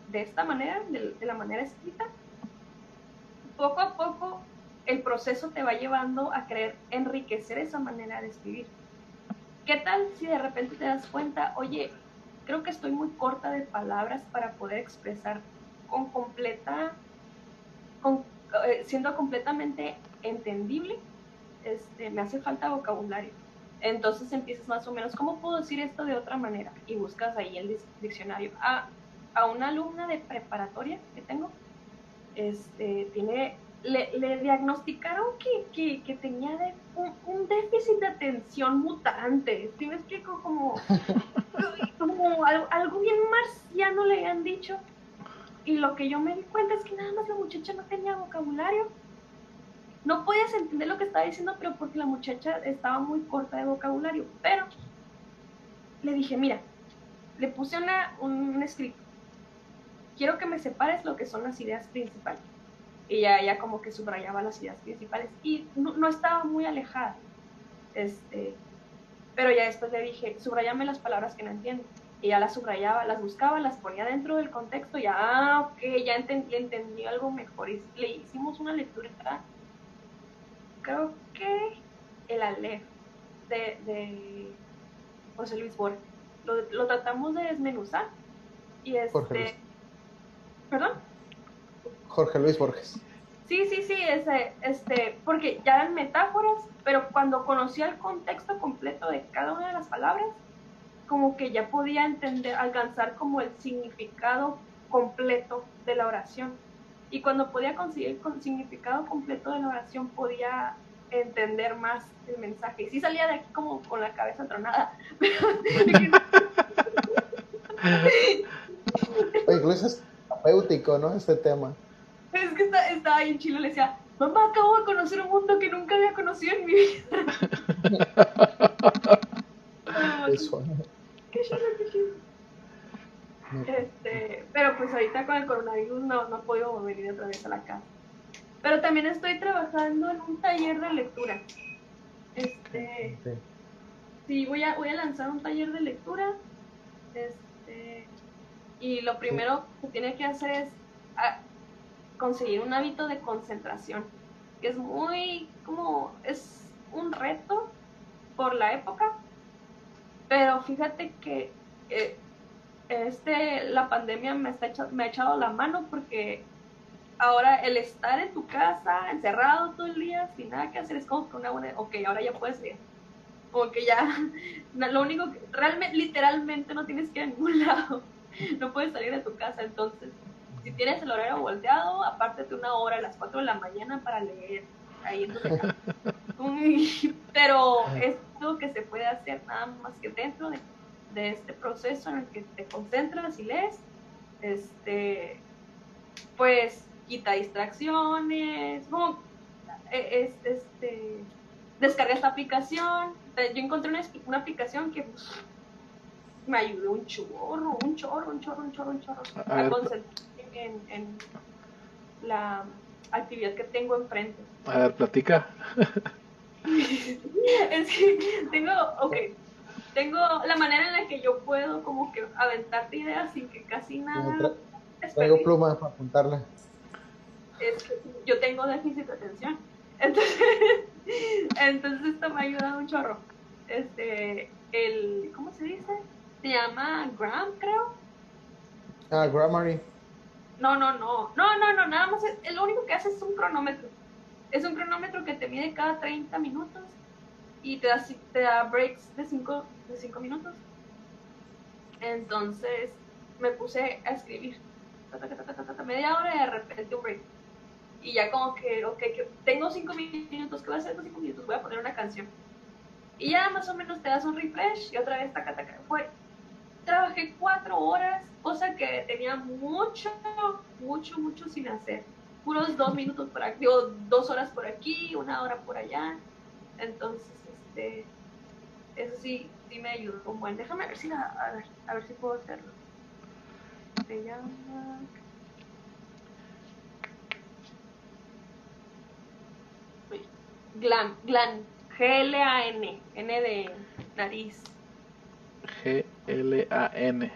Speaker 3: de esta manera, de, la manera escrita, poco a poco el proceso te va llevando a querer enriquecer esa manera de escribir. ¿Qué tal si de repente te das cuenta, oye, creo que estoy muy corta de palabras para poder expresar con completa, con siendo completamente entendible, este, me hace falta vocabulario. Entonces empiezas más o menos, ¿cómo puedo decir esto de otra manera? Y buscas ahí el diccionario. A, a una alumna de preparatoria que tengo, este, tiene, le, diagnosticaron que, que, tenía de, un, déficit de atención mutante. ¿Sí me explico? Como, *laughs* como algo, algo bien marciano le han dicho y lo que yo me di cuenta es que nada más la muchacha no tenía vocabulario. No podías entender lo que estaba diciendo, pero porque la muchacha estaba muy corta de vocabulario. Pero le dije, mira, le puse una, un escrito. quiero que me separes lo que son las ideas principales. Y ya, ella como que subrayaba las ideas principales y no, estaba muy alejada. Este, pero ya después le dije, subrayame las palabras que no entiendo. Y ya las subrayaba, las buscaba, las ponía dentro del contexto, ya, ah, ok, ya entendí, entendí algo mejor. Y le hicimos una lectura, creo que el Aleph de, de José Luis Borges. Lo, lo, tratamos de desmenuzar. Y este. ¿Perdón?
Speaker 2: Jorge Luis Borges.
Speaker 3: Sí, sí, sí, ese, este, porque ya eran metáforas, pero cuando conocía el contexto completo de cada una de las palabras, como que ya podía entender, alcanzar como el significado completo de la oración. Y cuando podía conseguir el significado completo de la oración, podía entender más el mensaje. Y sí salía de aquí como con la cabeza tronada. *laughs*
Speaker 2: Oye, es terapéutico, ¿no? Este tema.
Speaker 3: Es que está, estaba ahí en Chile, le decía, mamá, acabo de conocer un mundo que nunca había conocido en mi vida. *laughs* Eso. *laughs* Qué chido, qué chido. Este, pero pues ahorita con el coronavirus no, no podido venir otra vez a la casa. Pero también estoy trabajando en un taller de lectura. Este, sí, voy a, voy a lanzar un taller de lectura. Este, y lo primero que tiene que hacer es ah, conseguir un hábito de concentración, que es muy, como, es un reto por la época, pero fíjate que eh, este, la pandemia me, está me ha echado la mano porque ahora el estar en tu casa, encerrado todo el día, sin nada que hacer, es como que una buena, ok, ahora ya puedes ir. Como que ya, *laughs* lo único que, realmente, literalmente no tienes que ir a ningún *laughs* lado, no puedes salir de tu casa, entonces, si tienes el horario volteado, apártate una hora a las 4 de la mañana para leer ahí en tu. *laughs* *laughs* Pero es lo que se puede hacer nada más que dentro de, de este proceso en el que te concentras y lees, este, pues quita distracciones, como, e, es, este, descarga esta aplicación. Yo encontré una, una aplicación que me ayudó un chorro, un chorro, un chorro, un chorro, un chorro, a, concentrarme en, en, la actividad que tengo enfrente.
Speaker 1: A ver, platica. *laughs* *laughs*
Speaker 3: es que tengo, ok, tengo la manera en la que yo puedo como que aventarte ideas sin que casi nada...
Speaker 2: Traigo plumas para apuntarla
Speaker 3: es que yo tengo déficit de atención. *laughs* Entonces, entonces esto me ha ayudado un chorro. Este, el, ¿cómo se dice? Se llama Gram, creo.
Speaker 2: Ah, Grammarly.
Speaker 3: No, no, no, no, no, no, nada más, es, lo único que hace es un cronómetro. Es un cronómetro que te mide cada 30 minutos y te da, te da breaks de 5 de cinco minutos. Entonces me puse a escribir media hora y de repente un break y ya como que, ok, que tengo cinco minutos, ¿qué voy a hacer con minutos? Voy a poner una canción. Y ya más o menos te das un refresh y otra vez taca, taca. Fue, trabajé cuatro horas, cosa que tenía mucho, mucho, mucho sin hacer. Puros dos minutos por aquí, o dos horas por aquí, una hora por allá. Entonces, este, eso sí, sí me ayudó un buen. Déjame ver si, a ver, a ver si puedo hacerlo. Se llama... Glan, Glan, G-L-A-N, N de nariz.
Speaker 1: G-L-A-N.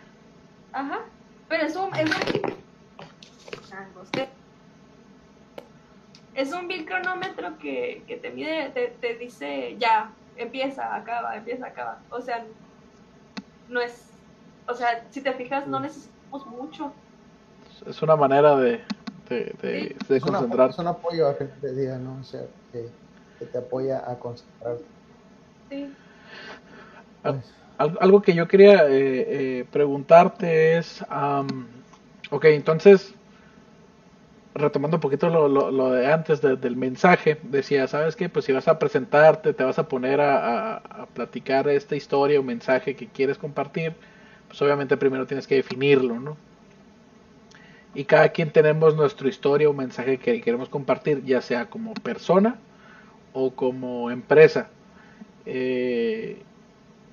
Speaker 3: Ajá, pero es un... Es un, es un bill cronómetro que, que te mide, te, te dice ya, empieza, acaba, empieza, acaba. O sea, no es, o sea, si te fijas, no necesitamos mucho.
Speaker 1: Es una manera de, de, de, de concentrar.
Speaker 2: es un apoyo a de día, ¿no? O sea, que que te apoya a concentrarte. Sí.
Speaker 3: Pues.
Speaker 1: Algo que yo quería eh, eh, preguntarte es, ok, entonces, retomando un poquito lo, lo, de antes del mensaje, decía, ¿sabes qué? Pues si vas a presentarte, te vas a poner a, a, platicar esta historia o mensaje que quieres compartir, pues obviamente primero tienes que definirlo, ¿no? Y cada quien tenemos nuestra historia o mensaje que queremos compartir, ya sea como persona o como empresa. Eh,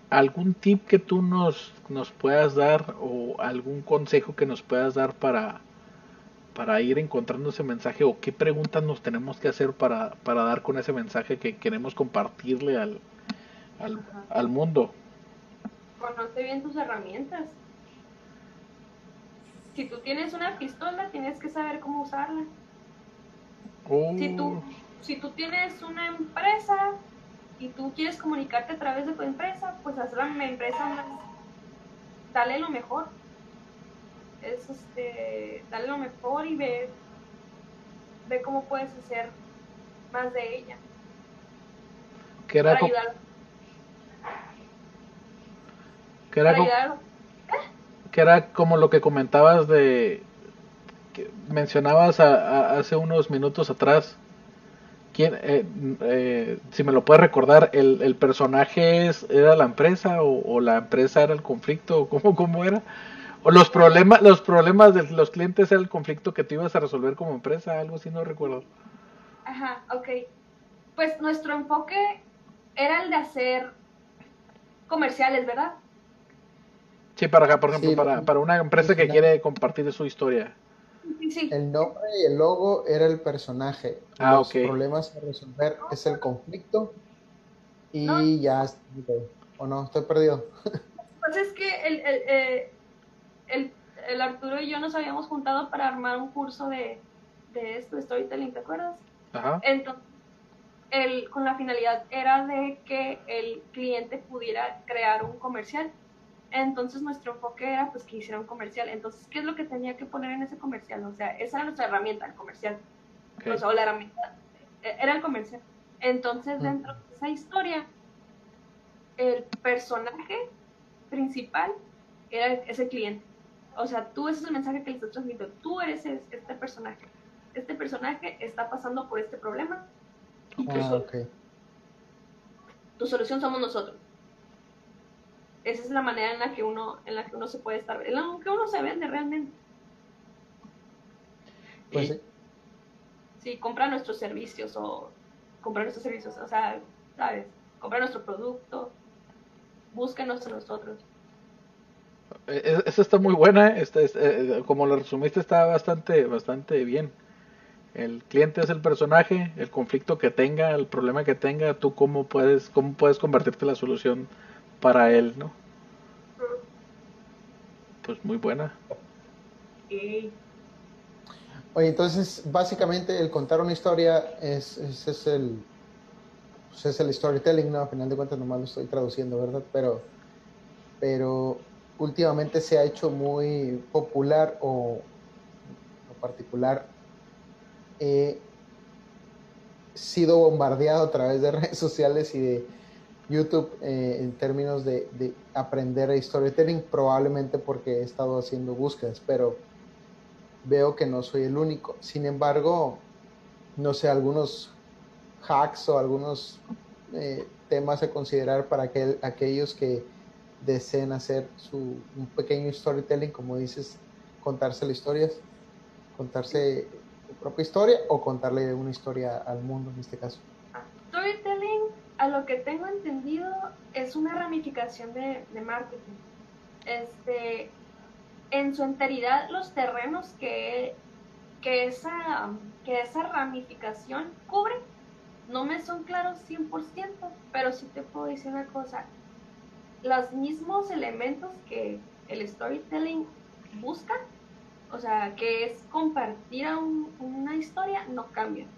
Speaker 1: ¿algún tip que tú nos, nos puedas dar o algún consejo que nos puedas dar para, para ir encontrando ese mensaje o qué preguntas nos tenemos que hacer para, para dar con ese mensaje que queremos compartirle al, al, al mundo?
Speaker 3: Conoce bien tus herramientas. Si tú tienes una pistola, tienes que saber cómo usarla. Si, tú,
Speaker 1: Oh,
Speaker 3: si tú tienes una empresa y tú quieres comunicarte a través de tu empresa, pues haz la empresa más. Dale lo mejor. Es este. Dale lo mejor y ve. Ve cómo puedes hacer más de ella.
Speaker 1: que era,
Speaker 3: Para
Speaker 1: co-
Speaker 3: ayudar.
Speaker 1: que era que era como lo que comentabas de que mencionabas a- a- hace unos minutos atrás quién eh, eh, si me lo puedes recordar el, el personaje es era la empresa o, o la empresa era el conflicto o cómo cómo era o los problemas los problemas de los clientes era el conflicto que tú ibas a resolver como empresa algo así no recuerdo
Speaker 3: Ajá, ok. Pues nuestro enfoque era el de hacer comerciales, ¿verdad?
Speaker 1: sí para acá por ejemplo
Speaker 2: Sí,
Speaker 1: para, para una empresa que quiere compartir su historia
Speaker 3: Sí, sí.
Speaker 2: El nombre y el logo era el personaje.
Speaker 1: Ah,
Speaker 2: Los problemas a resolver es el conflicto. Y
Speaker 3: No.
Speaker 2: ya. ¿O no? Estoy perdido.
Speaker 3: Pues es que el, el, eh, el, el Arturo y yo nos habíamos juntado para armar un curso de, de esto, de storytelling, ¿te acuerdas?
Speaker 1: ajá
Speaker 3: Entonces, el, con la finalidad era de que el cliente pudiera crear un comercial. Entonces nuestro enfoque era pues que hiciera un comercial. Entonces, ¿qué es lo que tenía que poner en ese comercial? O sea, esa era nuestra herramienta, el comercial.
Speaker 1: ok.
Speaker 3: O sea, o la herramienta. eh, Era el comercial. Entonces, dentro de esa historia, el personaje principal era ese cliente. O sea, tú ese es el mensaje que le estás transmitiendo. Tú eres es- este personaje. Este personaje está pasando por este problema. Y tu,
Speaker 2: Ah,
Speaker 3: sol- tu solución somos nosotros. Esa es la manera en la que uno, en la que uno se puede estar, en la que uno se vende realmente.
Speaker 2: Pues sí.
Speaker 3: Sí, compra nuestros servicios o comprar nuestros servicios, o sea, ¿sabes? Comprar nuestro producto, búsquenos a nosotros.
Speaker 1: Eh, Esa está muy buena, esta es, eh, como lo resumiste está bastante, bastante bien. El cliente es el personaje, el conflicto que tenga, el problema que tenga, tú cómo puedes, cómo puedes convertirte la solución para él, ¿no? Pues muy buena.
Speaker 2: Oye, entonces, básicamente, el contar una historia es, es, es el, pues, es el storytelling, ¿no? A final de cuentas, nomás lo estoy traduciendo, ¿verdad? Pero, pero últimamente se ha hecho muy popular o, o particular. He sido bombardeado a través de *laughs* redes sociales y de YouTube eh, en términos de, de aprender storytelling, probablemente porque he estado haciendo búsquedas, pero veo que no soy el único. Sin embargo, no sé, algunos hacks o algunos eh, temas a considerar para aquel, aquellos que deseen hacer su, un pequeño storytelling, como dices, contarse historias, contarse su propia historia o contarle una historia al mundo en este caso.
Speaker 3: storytelling, a lo que tengo entendido, es una ramificación de, de marketing. Este, en su enteridad, los terrenos que, que, esa, que esa ramificación cubre no me son claros 100%, pero sí te puedo decir una cosa. Los mismos elementos que el storytelling busca, o sea, que es compartir a un- una historia, no cambian.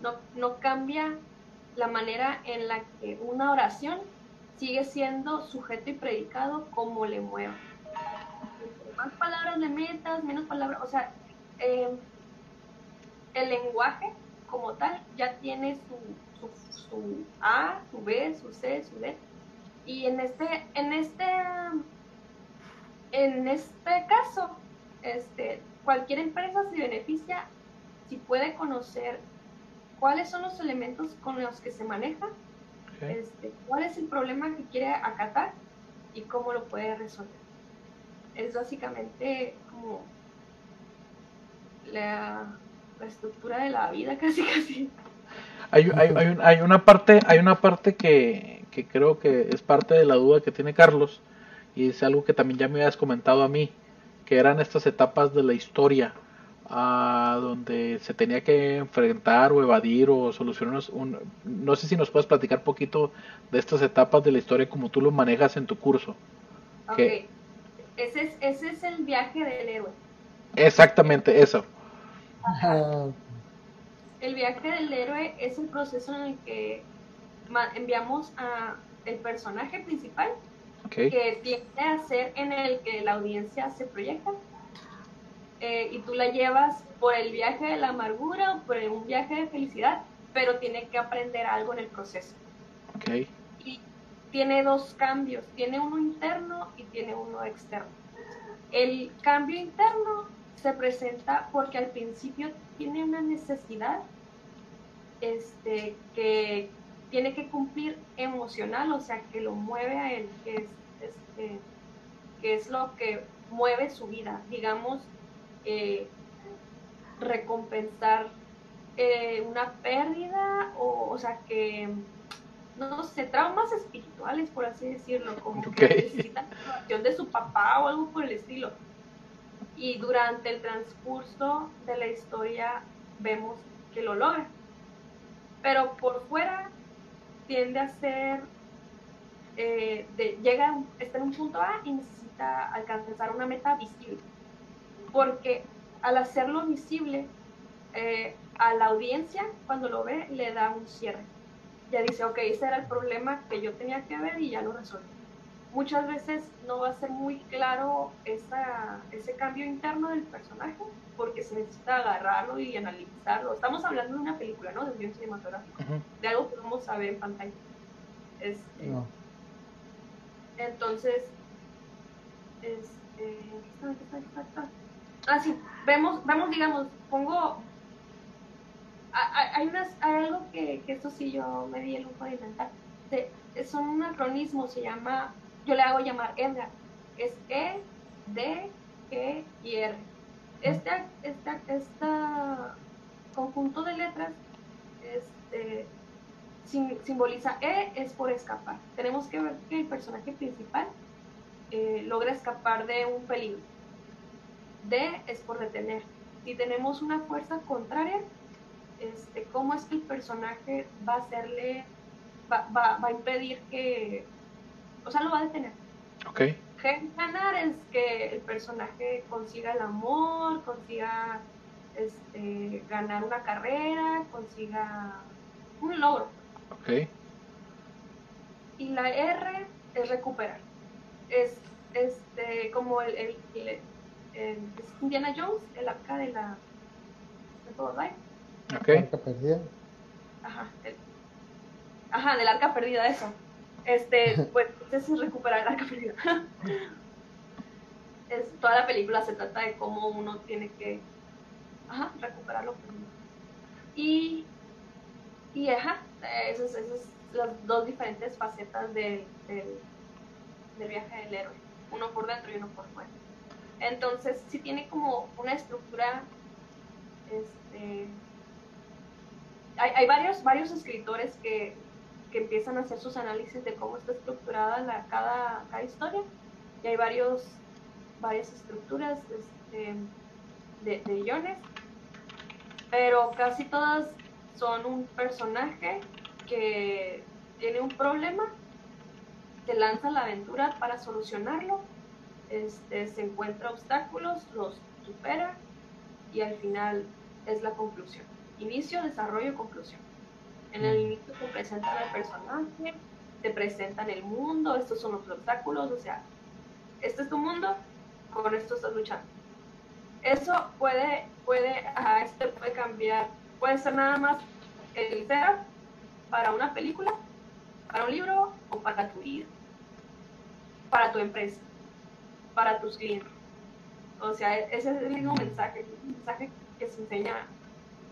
Speaker 3: No, no cambia la manera en la que una oración sigue siendo sujeto y predicado como le mueva. Más palabras le metas, menos palabras, o sea, eh, el lenguaje como tal ya tiene su, su A, su B, su C, su D. Y en este, en este, en este caso, este, cualquier empresa se beneficia si puede conocer cuáles son los elementos con los que se maneja, este, cuál es el problema que quiere acatar y cómo lo puede resolver. Es básicamente como la, la estructura de la vida, *laughs* casi casi.
Speaker 1: Hay, hay, hay, un- hay una parte, hay una parte que, que creo que es parte de la duda que tiene Carlos, y es algo que también ya me habías comentado a mí, que eran estas etapas de la historia, a donde se tenía que enfrentar o evadir o solucionar un... No sé si nos puedes platicar un poquito de estas etapas de la historia como tú lo manejas en tu curso.
Speaker 3: Ok, ese, es, ese es el viaje del héroe.
Speaker 1: Exactamente, eso.
Speaker 3: El viaje del héroe es un proceso en el que enviamos a el personaje principal que tiende a ser en el que la audiencia se proyecta eh, y tú la llevas por el viaje de la amargura o por un viaje de felicidad, pero tiene que aprender algo en el proceso.
Speaker 1: Okay.
Speaker 3: Y tiene dos cambios, tiene uno interno y tiene uno externo. El cambio interno se presenta porque al principio tiene una necesidad este, que tiene que cumplir emocional, o sea, que lo mueve a él, que es, este, que es lo que mueve su vida. Digamos, eh, recompensar eh, una pérdida o, o sea que no sé, traumas espirituales, por así decirlo, como que necesitan la de su papá o algo por el estilo. Y durante el transcurso de la historia vemos que lo logra. Pero por fuera tiende a ser, eh, de, llega, está en un punto A y necesita alcanzar una meta visible porque al hacerlo visible eh, a la audiencia, cuando lo ve, le da un cierre. Ya dice, ok, ese era el problema que yo tenía que ver y ya lo resolví. Muchas veces no va a ser muy claro esa, ese cambio interno del personaje porque se necesita agarrarlo y analizarlo. Estamos hablando de una película, ¿no? De un guion cinematográfico, de algo que vamos a ver en pantalla. Este, Entonces, este, Ah, sí, vemos, vemos, digamos, pongo. Hay, unas, hay algo que, que esto sí yo me di el lujo de inventar. es un acronismo, se llama, yo le hago llamar EDRA. Es E, D, G y R. Este, este, este conjunto de letras este, simboliza E es por escapar. Tenemos que ver que el personaje principal eh, logra escapar de un peligro D es por detener. Si tenemos una fuerza contraria, este, ¿cómo es que el personaje va a hacerle, va, va, a impedir que, o sea, lo va a detener?
Speaker 1: Ok.
Speaker 3: Ganar es que el personaje consiga el amor, consiga este, ganar una carrera, consiga un logro.
Speaker 1: Ok.
Speaker 3: Y la R es recuperar. Es este, como el, el es Indiana Jones, el arca de la de todo
Speaker 2: Okay. Arca perdida.
Speaker 3: Ajá, el, ajá, del arca perdida, eso. Este, pues, es recuperar el arca *laughs* es, toda la película se trata de cómo uno tiene que ajá, recuperar lo. Y, y ajá, esas son las dos diferentes facetas del, del viaje del héroe. Uno por dentro y uno por fuera. Entonces, sí tiene como una estructura, este, hay, varios, varios escritores que, empiezan a hacer sus análisis de cómo está estructurada cada, historia, y hay varios, varias estructuras este, de, de pero casi todas son un personaje que tiene un problema, te lanza la aventura para solucionarlo este, se encuentra obstáculos, los supera y al final es la conclusión. Inicio, desarrollo, conclusión. En el inicio te presentan al personaje, te presentan el mundo, estos son los obstáculos, o sea, este es tu mundo, con esto estás luchando. Eso puede, puede, este puede cambiar, puede ser nada más el setup para una película, para un libro o para tu vida, para tu empresa para tus clientes. O sea, ese es el mismo mensaje, un mensaje que se enseña,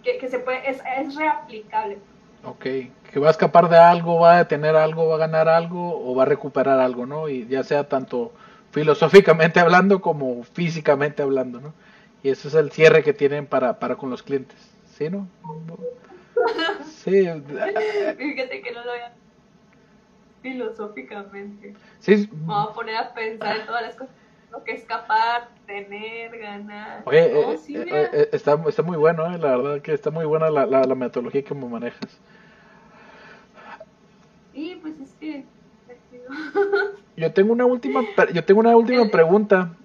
Speaker 3: que, se puede, es, es reaplicable.
Speaker 1: Ok, que va a escapar de algo, va a detener algo, va a ganar algo o va a recuperar algo, ¿no? Y ya sea tanto filosóficamente *laughs* hablando como físicamente hablando, ¿no? Y ese es el cierre que tienen para, para con los clientes, ¿sí, no? Sí. *laughs*
Speaker 3: Fíjate que no lo había... filosóficamente.
Speaker 1: Sí.
Speaker 3: Vamos a poner a pensar en todas las cosas. Lo que escapar, tener, ganar.
Speaker 1: Oye,
Speaker 3: No,
Speaker 1: eh,
Speaker 3: sí,
Speaker 1: eh, eh, está, está muy bueno, eh, la verdad que está muy buena la, la, la metodología que me manejas.
Speaker 3: Y pues es que. *laughs*
Speaker 1: Yo tengo una última, yo tengo una última pregunta,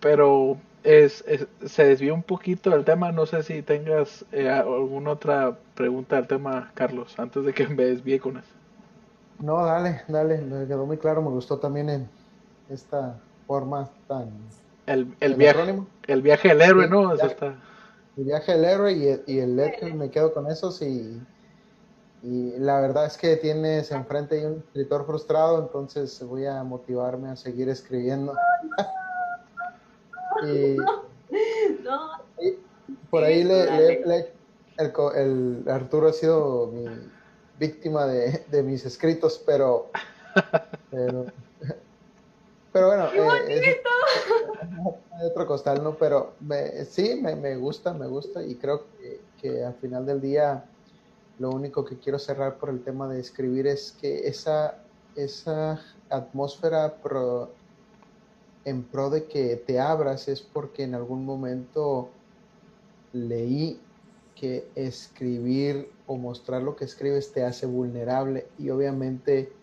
Speaker 1: pero es, es- se desvió un poquito del tema. No sé si tengas eh, alguna otra pregunta del tema, Carlos, antes de que me desvíe con eso.
Speaker 2: No, dale, dale, me quedó muy claro, me gustó también en esta forma tan...
Speaker 1: El, el
Speaker 2: ¿El
Speaker 1: viaje,
Speaker 2: acrónimo?
Speaker 1: el viaje del héroe,
Speaker 2: Sí,
Speaker 1: ¿no? Eso está.
Speaker 2: El viaje del héroe y el, y el Ledger, me quedo con esos y, y la verdad es que tienes enfrente un escritor frustrado, entonces voy a motivarme a seguir escribiendo. *laughs* y
Speaker 3: No,
Speaker 2: por ahí le, le- le- el, co- el Arturo ha sido mi víctima de, de mis escritos, pero pero, pero bueno,
Speaker 3: ¡Qué
Speaker 2: eh,
Speaker 3: bonito!
Speaker 2: otro costal, ¿no? Pero me- sí, me, me gusta, me gusta y creo que, que al final del día lo único que quiero cerrar por el tema de escribir es que esa, esa atmósfera pro- en pro de que te abras es porque en algún momento leí que escribir o mostrar lo que escribes te hace vulnerable y obviamente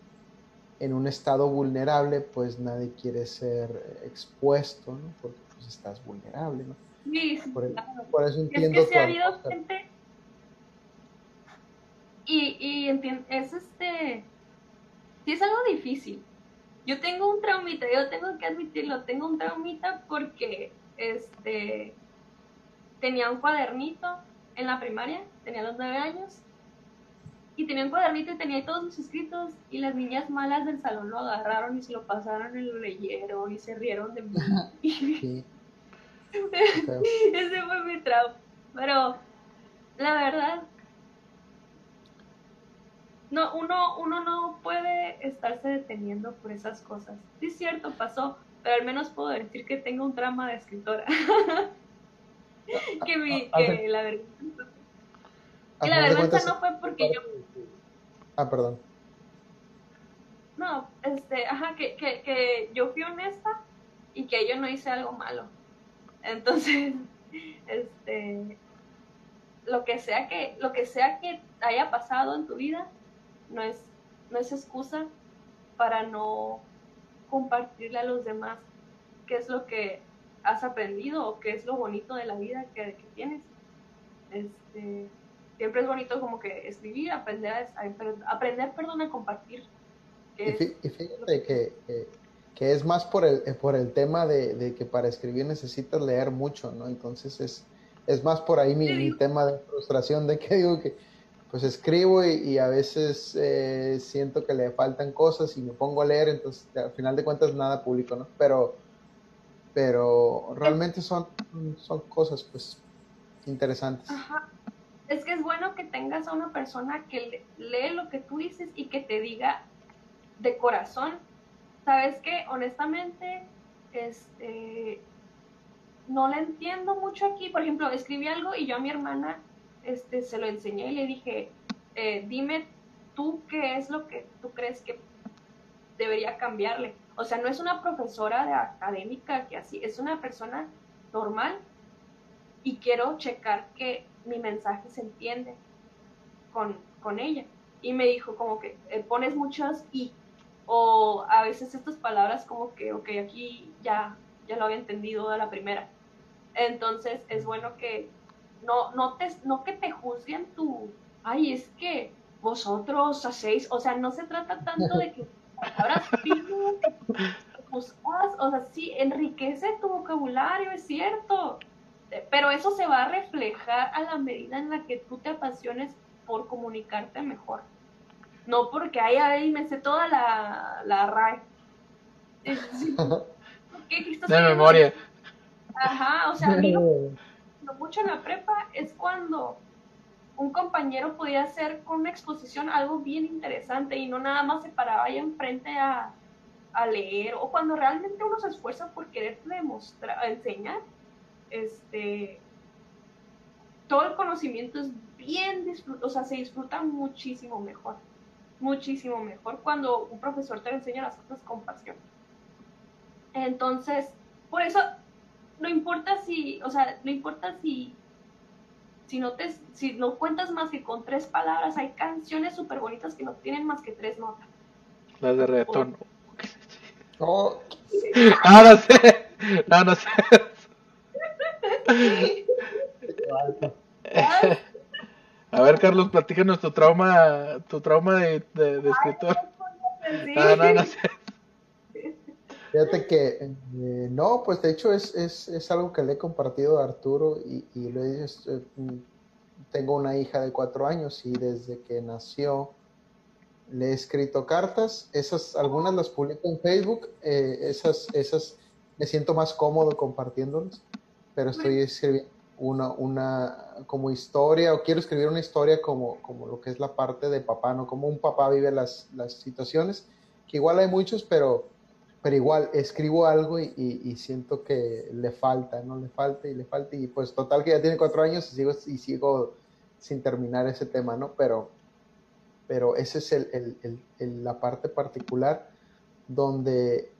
Speaker 2: en un estado vulnerable pues nadie quiere ser expuesto, ¿no? Porque pues estás vulnerable, ¿no?
Speaker 3: sí, sí,
Speaker 2: Por, el-
Speaker 3: claro.
Speaker 2: por eso
Speaker 3: Y es
Speaker 2: entiendo
Speaker 3: que
Speaker 2: tu
Speaker 3: ha habido gente. Y, y es este. Sí, es algo difícil. Yo tengo un traumita, yo tengo que admitirlo, tengo un traumita porque este tenía un cuadernito en la primaria, tenía los nueve años, y tenía un cuadernito y tenía ahí todos mis escritos, y las niñas malas del salón lo agarraron y se lo pasaron y lo leyeron y se rieron de mí. *laughs*
Speaker 2: Sí.
Speaker 3: Ese fue mi trauma. Pero la verdad, no, uno, uno no puede estarse deteniendo por esas cosas. Sí es cierto, pasó, pero al menos puedo decir que tengo un trauma de escritora. *laughs* que mi, que la vergüenza. Que la vergüenza no fue porque yo
Speaker 2: Ah, perdón.
Speaker 3: No, este, ajá, que, que, que yo fui honesta y que yo no hice algo malo. Entonces, *laughs* este, lo que sea que, lo que sea que haya pasado en tu vida, no es, no es excusa para no compartirle a los demás qué es lo que has aprendido o qué es lo bonito de la vida que, que tienes. Este, siempre es bonito como que escribir, aprender a, aprender, perdón, a compartir. que
Speaker 2: Y,
Speaker 3: es-
Speaker 2: fí- y fíjate que, que, que es más por el, por el tema de, de que para escribir necesitas leer mucho, ¿no? Entonces es, es más por ahí mi, tema de frustración, de que digo que pues escribo y, y a veces eh, siento que le faltan cosas y me pongo a leer, entonces al final de cuentas nada publico, ¿no? Pero, pero realmente son, son cosas pues interesantes.
Speaker 3: Ajá. Es que es bueno que tengas a una persona que le- lee lo que tú dices y que te diga de corazón. Sabes que honestamente, este, no le entiendo mucho aquí. Por ejemplo, escribí algo y yo a mi hermana, este, se lo enseñé y le dije, eh, dime tú qué es lo que tú crees que debería cambiarle. O sea, no es una profesora de académica que así, es una persona normal y quiero checar que mi mensaje se entiende con, con ella. Y me dijo como que eh, pones muchas y, o a veces estas palabras como que, ok, aquí ya, ya lo había entendido de la primera. Entonces es bueno que no, no, te, no que te juzguen tu, ay, es que vosotros hacéis, o sea, no se trata tanto de que palabras *laughs* finas o sea, sí, enriquece tu vocabulario, es cierto, eh, pero eso se va a reflejar a la medida en la que tú te apasiones por comunicarte mejor. No porque ay, ay, me sé toda la, la RAE. Es- *laughs* sí, ¿qué- qué estás
Speaker 1: De memoria.
Speaker 3: Ajá, o sea, a *laughs* mí lo lo mucho en la prepa es cuando un compañero podía hacer con una exposición algo bien interesante y no nada más se paraba ahí enfrente a, a leer o cuando realmente uno se esfuerza por querer demostrar, enseñar, este, todo el conocimiento es bien disfrutado, o sea, se disfruta muchísimo mejor. muchísimo mejor cuando un profesor te enseña las cosas con pasión. Entonces, por eso, no importa si, o sea, no importa si, si no te, si no cuentas más que con tres palabras, hay canciones súper bonitas que no tienen más que tres notas.
Speaker 1: Las de reggaetón.
Speaker 2: Oh, *laughs*
Speaker 1: Ah, no sé. No, no sé. A ver, Carlos, platícanos tu trauma, tu trauma de, de, de escritor. No, no, no sé.
Speaker 2: Fíjate que eh, no, pues de hecho es, es, es algo que le he compartido a Arturo y, y es, eh, tengo una hija de cuatro años y desde que nació le he escrito cartas, esas algunas las publico en Facebook, eh, esas, esas me siento más cómodo compartiéndolas, pero estoy escribiendo una, una como historia o quiero escribir una historia como, como lo que es la parte de papá, ¿no? Como un papá vive las, las situaciones, que igual hay muchos, pero pero igual escribo algo y, y- y siento que le falta, ¿no? Le falta y le falta y pues total que ya tiene cuatro años y sigo, y sigo sin terminar ese tema, ¿no? Pero, pero esa es el, el- el- el- la parte particular donde,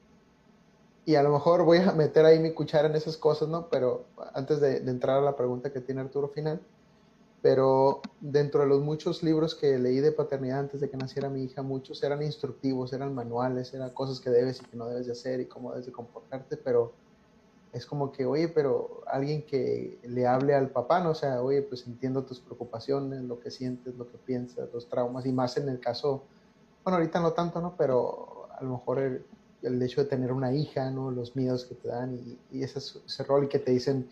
Speaker 2: y a lo mejor voy a *laughs* meter ahí mi cuchara en esas cosas, ¿no? Pero antes de, de entrar a la pregunta que tiene Arturo final, pero dentro de los muchos libros que leí de paternidad antes de que naciera mi hija, muchos eran instructivos, eran manuales, eran cosas que debes y que no debes de hacer y cómo debes de comportarte, pero es como que, oye, pero alguien que le hable al papá, ¿no? O sea, oye, pues entiendo tus preocupaciones, lo que sientes, lo que piensas, los traumas, y más en el caso, bueno, ahorita no tanto, ¿no? Pero a lo mejor el, el hecho de tener una hija, ¿no? Los miedos que te dan y, y ese, ese rol que te dicen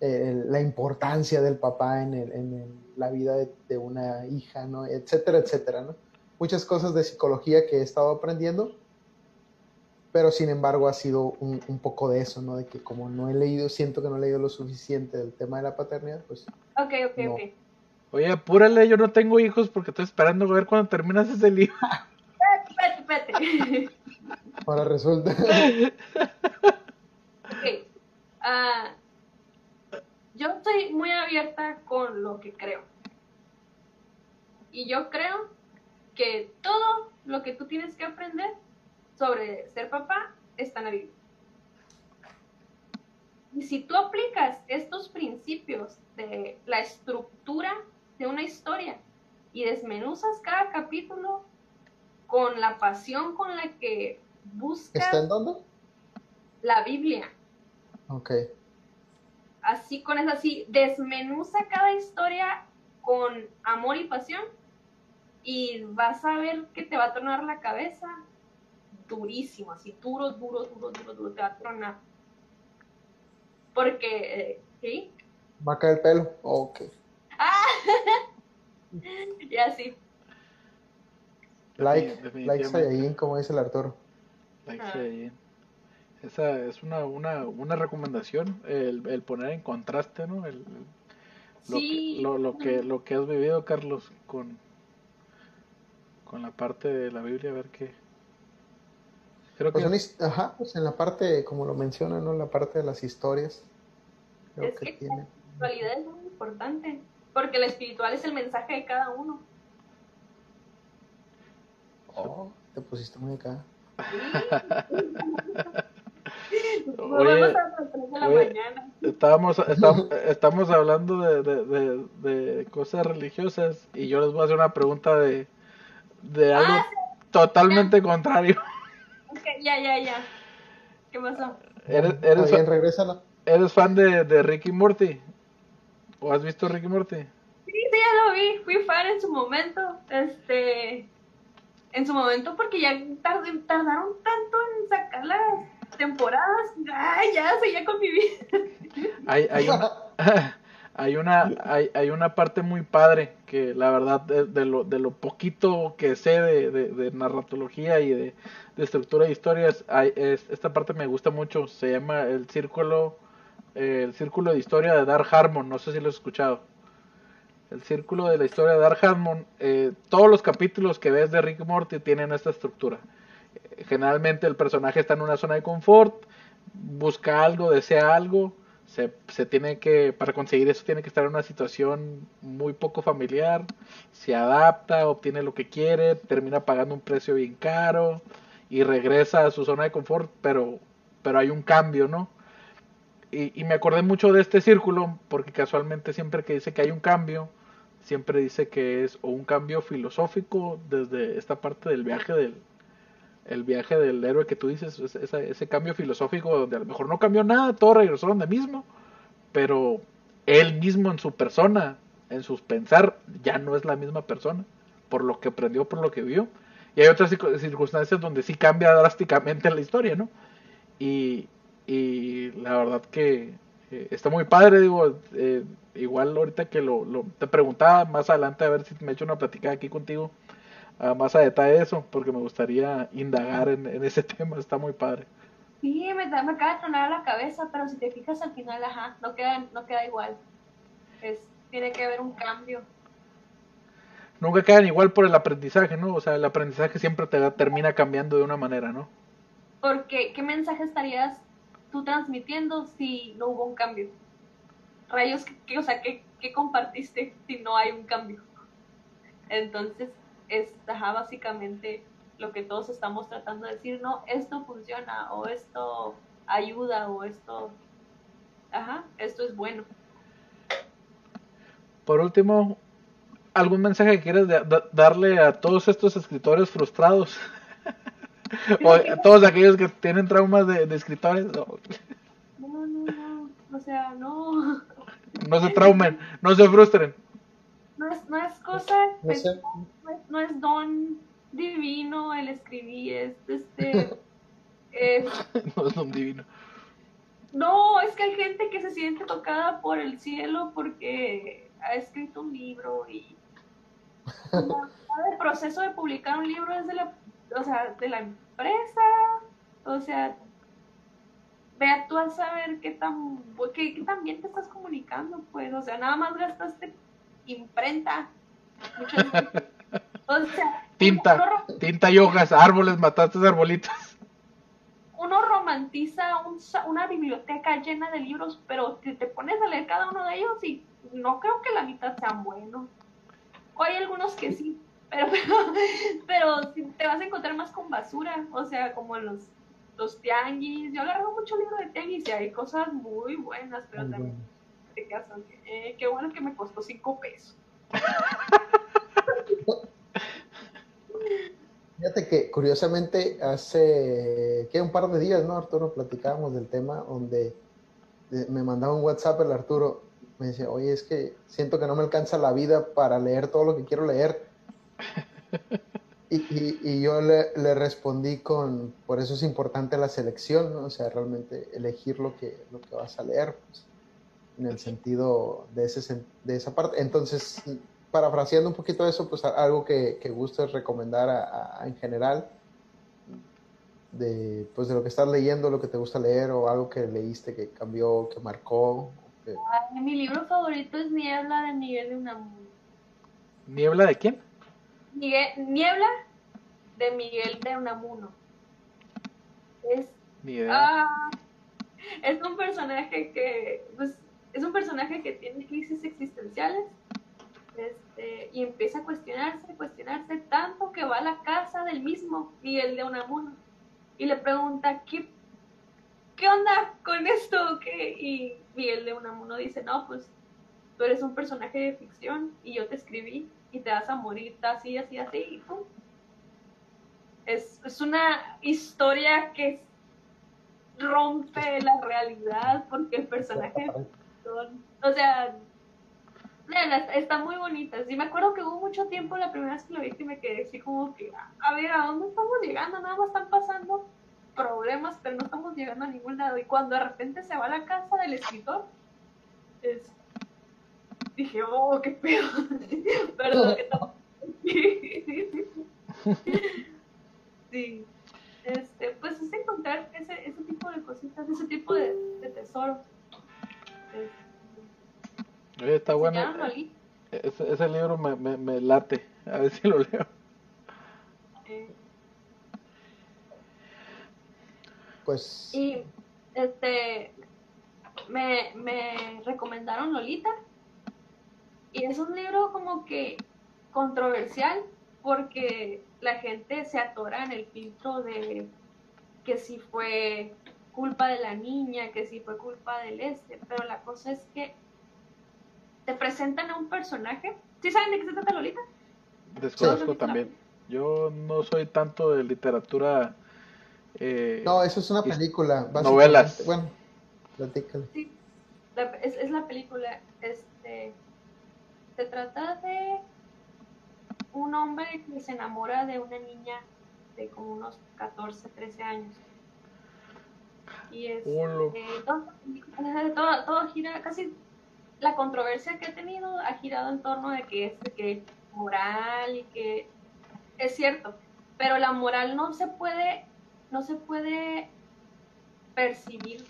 Speaker 2: eh, la importancia del papá en, el- en el- la vida de, de una hija, ¿no? Etcétera, etcétera, ¿no? Muchas cosas de psicología que he estado aprendiendo, pero sin embargo ha sido un, un poco de eso, ¿no? De que como no he leído, siento que no he leído lo suficiente del tema de la paternidad, pues
Speaker 3: Ok, ok,
Speaker 2: No.
Speaker 3: ok.
Speaker 1: Oye, apúrale, yo no tengo hijos porque estoy esperando a ver cuando terminas ese libro.
Speaker 3: Espérate, espérate. *laughs*
Speaker 2: ahora resulta. *laughs*
Speaker 3: Ok. Ah, yo estoy muy abierta con lo que creo. Y yo creo que todo lo que tú tienes que aprender sobre ser papá está en la Biblia. Y si tú aplicas estos principios de la estructura de una historia y desmenuzas cada capítulo con la pasión con la que buscas
Speaker 2: ¿Está en dónde?
Speaker 3: la Biblia,
Speaker 2: Ok.
Speaker 3: así con eso, así, desmenuza cada historia con amor y pasión y vas a ver que te va a tronar la cabeza durísimo, así, duro, duro, duro, duro, duro, te va a tronar. Porque, eh, ¿sí?
Speaker 2: ¿Va a caer el pelo? Ok. *laughs*
Speaker 3: Y así.
Speaker 2: Like,
Speaker 1: Definitivamente.
Speaker 2: like Saiyajin, como dice el Arturo.
Speaker 1: Esa es una, una, una recomendación, el, el poner en contraste, ¿no? El, el- lo,
Speaker 3: Sí.
Speaker 1: que, lo, lo que lo que has vivido, Carlos, con, con la parte de la Biblia, a ver qué. Creo
Speaker 2: Pues,
Speaker 1: que
Speaker 2: his- ajá, pues en la parte, como lo menciona, ¿no? En la parte de las historias. Creo
Speaker 3: Es
Speaker 2: que
Speaker 3: que
Speaker 2: tiene.
Speaker 3: la espiritualidad es muy importante, porque la espiritual es el mensaje de cada uno.
Speaker 2: Oh, te pusiste muy acá.
Speaker 3: Nos
Speaker 1: Oye,
Speaker 3: vemos a las 3 de la
Speaker 1: oye,
Speaker 3: mañana.
Speaker 1: estábamos, estamos, estamos hablando de, de, de, de cosas religiosas y yo les voy a hacer una pregunta de, de algo
Speaker 3: Ah,
Speaker 1: totalmente contrario.
Speaker 3: Ya, ya, ya. ¿Qué pasó?
Speaker 1: ¿Eres, eres,
Speaker 2: bien,
Speaker 1: fa-
Speaker 2: regrésala.
Speaker 1: ¿Eres fan de, de Ricky Morty? ¿O has visto Ricky Morty?
Speaker 3: Sí, sí, ya lo vi. Fui fan en su momento. Este. En su momento, porque ya tard- tardaron tanto en sacar las temporadas. Ay, ya, seguía con mi vida.
Speaker 1: Hay, hay, *laughs* una, hay, hay, una parte muy padre que la verdad de, lo, de lo poquito que sé de, narratología y de, estructura de historias, hay, es, esta parte me gusta mucho, se llama el círculo, el círculo de historia de Dark Harmon, no sé si lo has escuchado. El círculo de la historia de Dark Harmon, eh, todos los capítulos que ves de Rick Morty tienen esta estructura. Eh, Generalmente el personaje está en una zona de confort, busca algo, desea algo, se, se tiene que, para conseguir eso tiene que estar en una situación muy poco familiar, se adapta, obtiene lo que quiere, termina pagando un precio bien caro y regresa a su zona de confort, pero, pero hay un cambio, ¿no? Y, y me acordé mucho de este círculo, porque casualmente siempre que dice que hay un cambio, siempre dice que es o un cambio filosófico desde esta parte del viaje del, el viaje del héroe que tú dices, ese, ese, cambio filosófico donde a lo mejor no cambió nada, todo regresó donde mismo, pero él mismo en su persona, en sus pensar, ya no es la misma persona, por lo que aprendió, por lo que vio. Y hay otras circunstancias donde sí cambia drásticamente la historia, ¿no? Y, y la verdad que eh, está muy padre, digo, eh, igual ahorita que lo, lo, te preguntaba más adelante a ver si me echo una platicada aquí contigo más a detalle eso, porque me gustaría indagar en, en ese *laughs* tema, está muy padre.
Speaker 3: Sí, me, me acaba de tronar la cabeza, pero si te fijas al final, ajá, no queda, no queda igual. Es, tiene que haber un cambio.
Speaker 1: Nunca quedan igual por el aprendizaje, ¿no? O sea, el aprendizaje siempre te termina cambiando de una manera, ¿no?
Speaker 3: Porque, ¿qué mensaje estarías tú transmitiendo si no hubo un cambio? Rayos, ¿qué, o sea, ¿qué, ¿qué compartiste si no hay un cambio? Entonces, es ajá, básicamente lo que todos estamos tratando de decir, no, esto funciona o esto ayuda o esto, ajá, esto es bueno.
Speaker 1: Por último, ¿algún mensaje que quieres darle a todos estos escritores frustrados? O a todos aquellos que tienen traumas de, de escritores.
Speaker 3: No. no, no, no, o sea, no.
Speaker 1: No se traumen, no se frustren
Speaker 3: no es, no es cosa, no, sé. no, es, no, es, don divino el escribir, es este...
Speaker 1: es, *laughs* no es don divino.
Speaker 3: No, es que hay gente que se siente tocada por el cielo porque ha escrito un libro y *laughs* el proceso de publicar un libro es de la, o sea, de la empresa, o sea, vea tú a saber qué tan, qué, qué tan bien te estás comunicando, pues, o sea, nada más gastaste imprenta. *laughs*
Speaker 1: o sea, tinta, uno, tinta y hojas, árboles, mataste arbolitos.
Speaker 3: Uno romantiza un, una biblioteca llena de libros, pero te, te pones a leer cada uno de ellos y no creo que la mitad sean buenos. O hay algunos que sí, pero, *laughs* pero, te vas a encontrar más con basura, o sea, como en los, los tianguis. Yo agarro mucho libro de tianguis y hay cosas muy buenas, pero también te eh, qué bueno que me costó cinco pesos. *laughs*
Speaker 2: Fíjate que curiosamente hace que un par de días, ¿no, Arturo? Platicábamos del tema donde me mandaba un WhatsApp el Arturo. Me decía, oye, es que siento que no me alcanza la vida para leer todo lo que quiero leer. Y, y, y yo le, le, respondí con, por eso es importante la selección, ¿no? O sea, realmente elegir lo que, lo que vas a leer. Pues en el sentido de, ese, de esa parte. Entonces, parafraseando un poquito eso, pues algo que, que gustes recomendar a, a, en general de, pues, de lo que estás leyendo, lo que te gusta leer o algo que leíste que cambió, que marcó. Que...
Speaker 3: Ay, mi libro favorito es Niebla de Miguel de Unamuno.
Speaker 1: ¿Niebla de quién?
Speaker 3: Miguel, Niebla de Miguel de Unamuno. Es, ah, es un personaje que pues, es un personaje que tiene crisis existenciales este, y empieza a cuestionarse, cuestionarse tanto que va a la casa del mismo Miguel de Unamuno y le pregunta, ¿qué, qué onda con esto? ¿Qué? Y Miguel de Unamuno dice, no, pues tú eres un personaje de ficción y yo te escribí y te vas a morir así, así, así. Y pum. Es, es una historia que rompe la realidad porque el personaje o sea, está muy bonita. Sí, me acuerdo que hubo mucho tiempo la primera vez que lo vi que me quedé así como que, a ver, ¿a dónde estamos llegando? Nada más están pasando problemas, pero no estamos llegando a ningún lado. Y cuando de repente se va a la casa del escritor, es... dije, oh, qué pedo. *laughs* Perdón, que estamos... *laughs* sí. Este, pues es encontrar ese, ese tipo de cositas, ese tipo de, de tesoros.
Speaker 1: Oye, está bueno. Ese, ese, libro me, me, me, late. A ver si lo leo.
Speaker 2: Pues.
Speaker 3: Y, este. me, me recomendaron Lolita. Y es un libro como que controversial porque la gente se atora en el filtro de que si fue culpa de la niña, que si fue culpa del este, pero la cosa es que te presentan a un personaje. ¿Sí saben de qué se trata Lolita?
Speaker 1: Desconozco también. Yo no soy tanto de literatura. Eh,
Speaker 2: no, eso es una película.
Speaker 1: Novelas.
Speaker 2: Bueno, platícale.
Speaker 3: Sí, es, es la película. Este, se trata de un hombre que se enamora de una niña de como unos 14, 13 años. Y es eh, *laughs* todo, todo, gira, casi la controversia que ha tenido ha girado en torno de que es que moral y que es cierto, pero la moral no se puede, no se puede percibir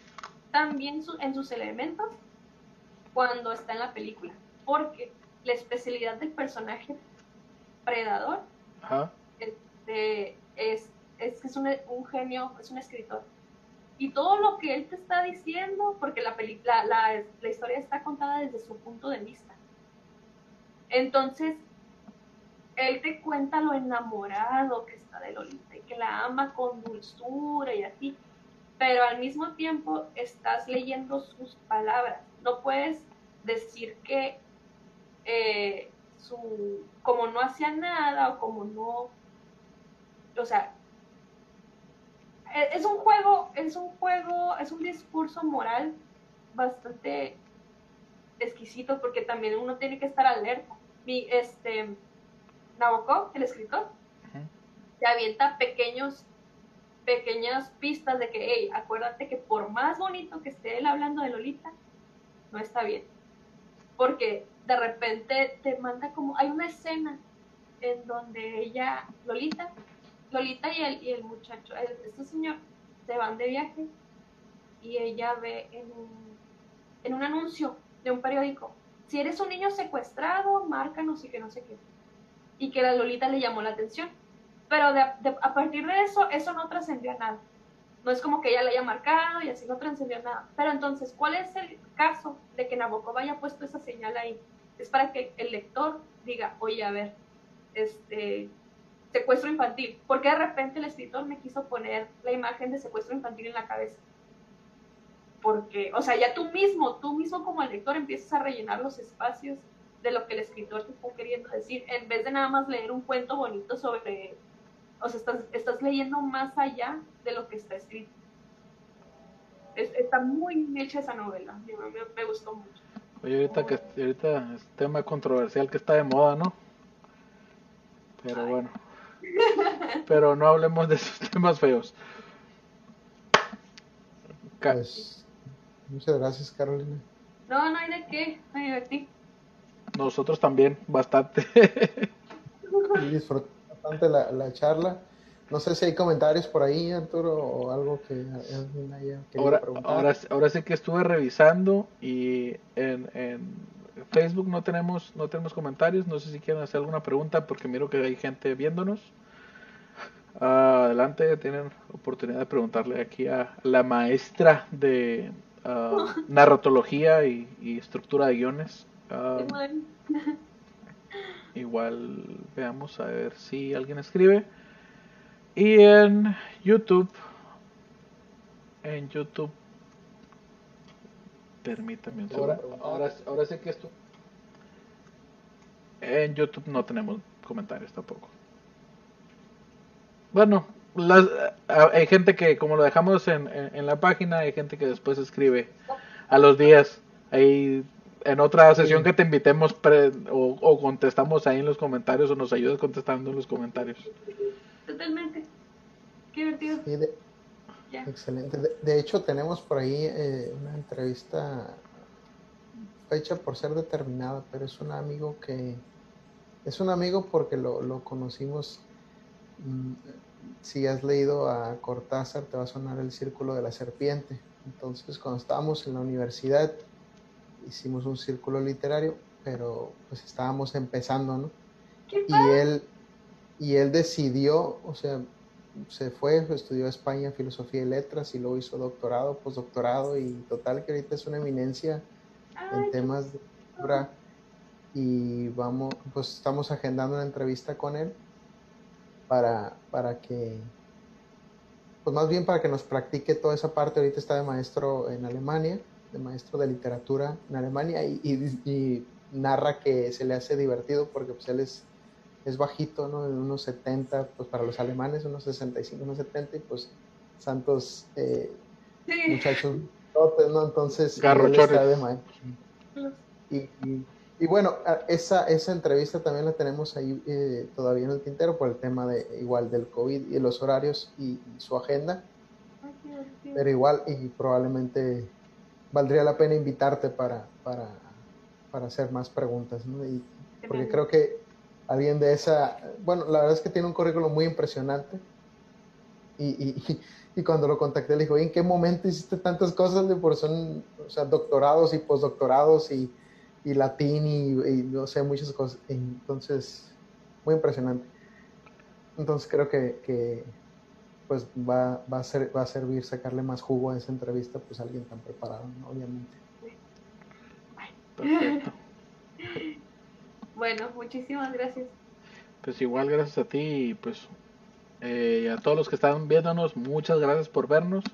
Speaker 3: también en sus elementos cuando está en la película, porque la especialidad del personaje predador este, es, es que es un, un, genio, es un escritor. Y todo lo que él te está diciendo, porque la, la, la, la historia está contada desde su punto de vista. Entonces, él te cuenta lo enamorado que está de Lolita y que la ama con dulzura y así, pero al mismo tiempo estás leyendo sus palabras. No puedes decir que eh, su, como no hacía nada o como no, o sea, e, es un juego, es un juego, es un discurso moral bastante exquisito porque también uno tiene que estar alerta. Mi, este, Nabokov, el escritor, te avienta pequeños, pequeñas pistas de que, hey, acuérdate que por más bonito que esté él hablando de Lolita, no está bien. Porque de repente te manda como, hay una escena en donde ella, Lolita, Lolita y el, y el muchacho, este señor, se van de viaje y ella ve en un, en un anuncio de un periódico, si eres un niño secuestrado, márcanos y que no sé qué. Y que la Lolita le llamó la atención. Pero a partir de eso, eso no trascendió a nada. No es como que ella le haya marcado y así no trascendió nada. Pero entonces, ¿cuál es el caso de que Nabokov haya puesto esa señal ahí? Es para que el lector diga, oye, a ver, este secuestro infantil, porque de repente el escritor me quiso poner la imagen de secuestro infantil en la cabeza. Porque, o sea, ya tú mismo, tú mismo como el lector empiezas a rellenar los espacios de lo que el escritor te está queriendo decir, en vez de nada más leer un cuento bonito sobre, o sea, estás, estás leyendo más allá de lo que está escrito. está muy hecha esa novela, me gustó mucho.
Speaker 1: Oye, ahorita que ahorita es tema controversial que está de moda, ¿no? Pero bueno. Pero no hablemos de esos *laughs* temas feos.
Speaker 2: Pues, muchas gracias, Carolina.
Speaker 3: No, no hay de qué, me divertí.
Speaker 1: Nosotros también, bastante. *laughs*
Speaker 2: Disfruté bastante la, la charla. No sé si hay comentarios por ahí, Arturo, o algo que alguien haya
Speaker 1: ahora, preguntar. Ahora, sí que estuve revisando y en, en, Facebook no tenemos, no tenemos comentarios. No sé si quieren hacer alguna pregunta porque miro que hay gente viéndonos. adelante, tienen oportunidad de preguntarle aquí a la maestra de uh, *laughs* narratología y, estructura de guiones. igual veamos a ver si alguien escribe. Y en YouTube, en YouTube, permítame un segundo. Ahora, ahora, sé que esto. En YouTube no tenemos comentarios tampoco. Bueno, las, hay gente que, como lo dejamos en, en, la página, hay gente que después escribe a los días. Ahí en otra sesión que te invitemos o, o, contestamos ahí en los comentarios o nos ayudas contestando en los comentarios.
Speaker 3: Totalmente. Qué divertido.
Speaker 2: Excelente. De, hecho, tenemos por ahí eh, una entrevista hecha por ser determinada, pero es un amigo que es un amigo porque lo, lo conocimos. Mm, si has leído a Cortázar, te va a sonar el círculo de la serpiente. Entonces, cuando estábamos en la universidad, hicimos un círculo literario, pero pues estábamos empezando, ¿no? y él, y él decidió, o sea, se fue, estudió España Filosofía y Letras y luego hizo doctorado, postdoctorado y total que ahorita es una eminencia en temas de obra y vamos, pues estamos agendando una entrevista con él para, para que, pues más bien para que nos practique toda esa parte. Ahorita está de maestro en Alemania, de maestro de literatura en Alemania y, y, narra que se le hace divertido porque pues él es, es bajito, ¿no? De unos 70, pues para los alemanes, unos 65, unos 70 y pues santos eh, muchachos, ¿no? Entonces, está de maestro. y, y bueno, esa, esa entrevista también la tenemos ahí eh, todavía en el tintero por el tema de igual del COVID y los horarios y, su agenda. Pero igual y probablemente valdría la pena invitarte para, para, para hacer más preguntas, ¿no? Y, porque creo que alguien de esa, bueno, la verdad es que tiene un currículum muy impresionante. Y, y, *laughs* y cuando lo contacté le dijo, ¿en qué momento hiciste tantas cosas? De por son, o sea, doctorados y postdoctorados y y latín y, no sé, muchas cosas. Entonces, muy impresionante. Entonces creo que, pues va, va, a ser, va a servir sacarle más jugo a esa entrevista, pues alguien tan preparado, obviamente.
Speaker 3: Perfecto. *laughs* bueno, muchísimas gracias.
Speaker 1: Pues igual gracias a ti y pues eh, a todos los que están viéndonos, muchas gracias por vernos.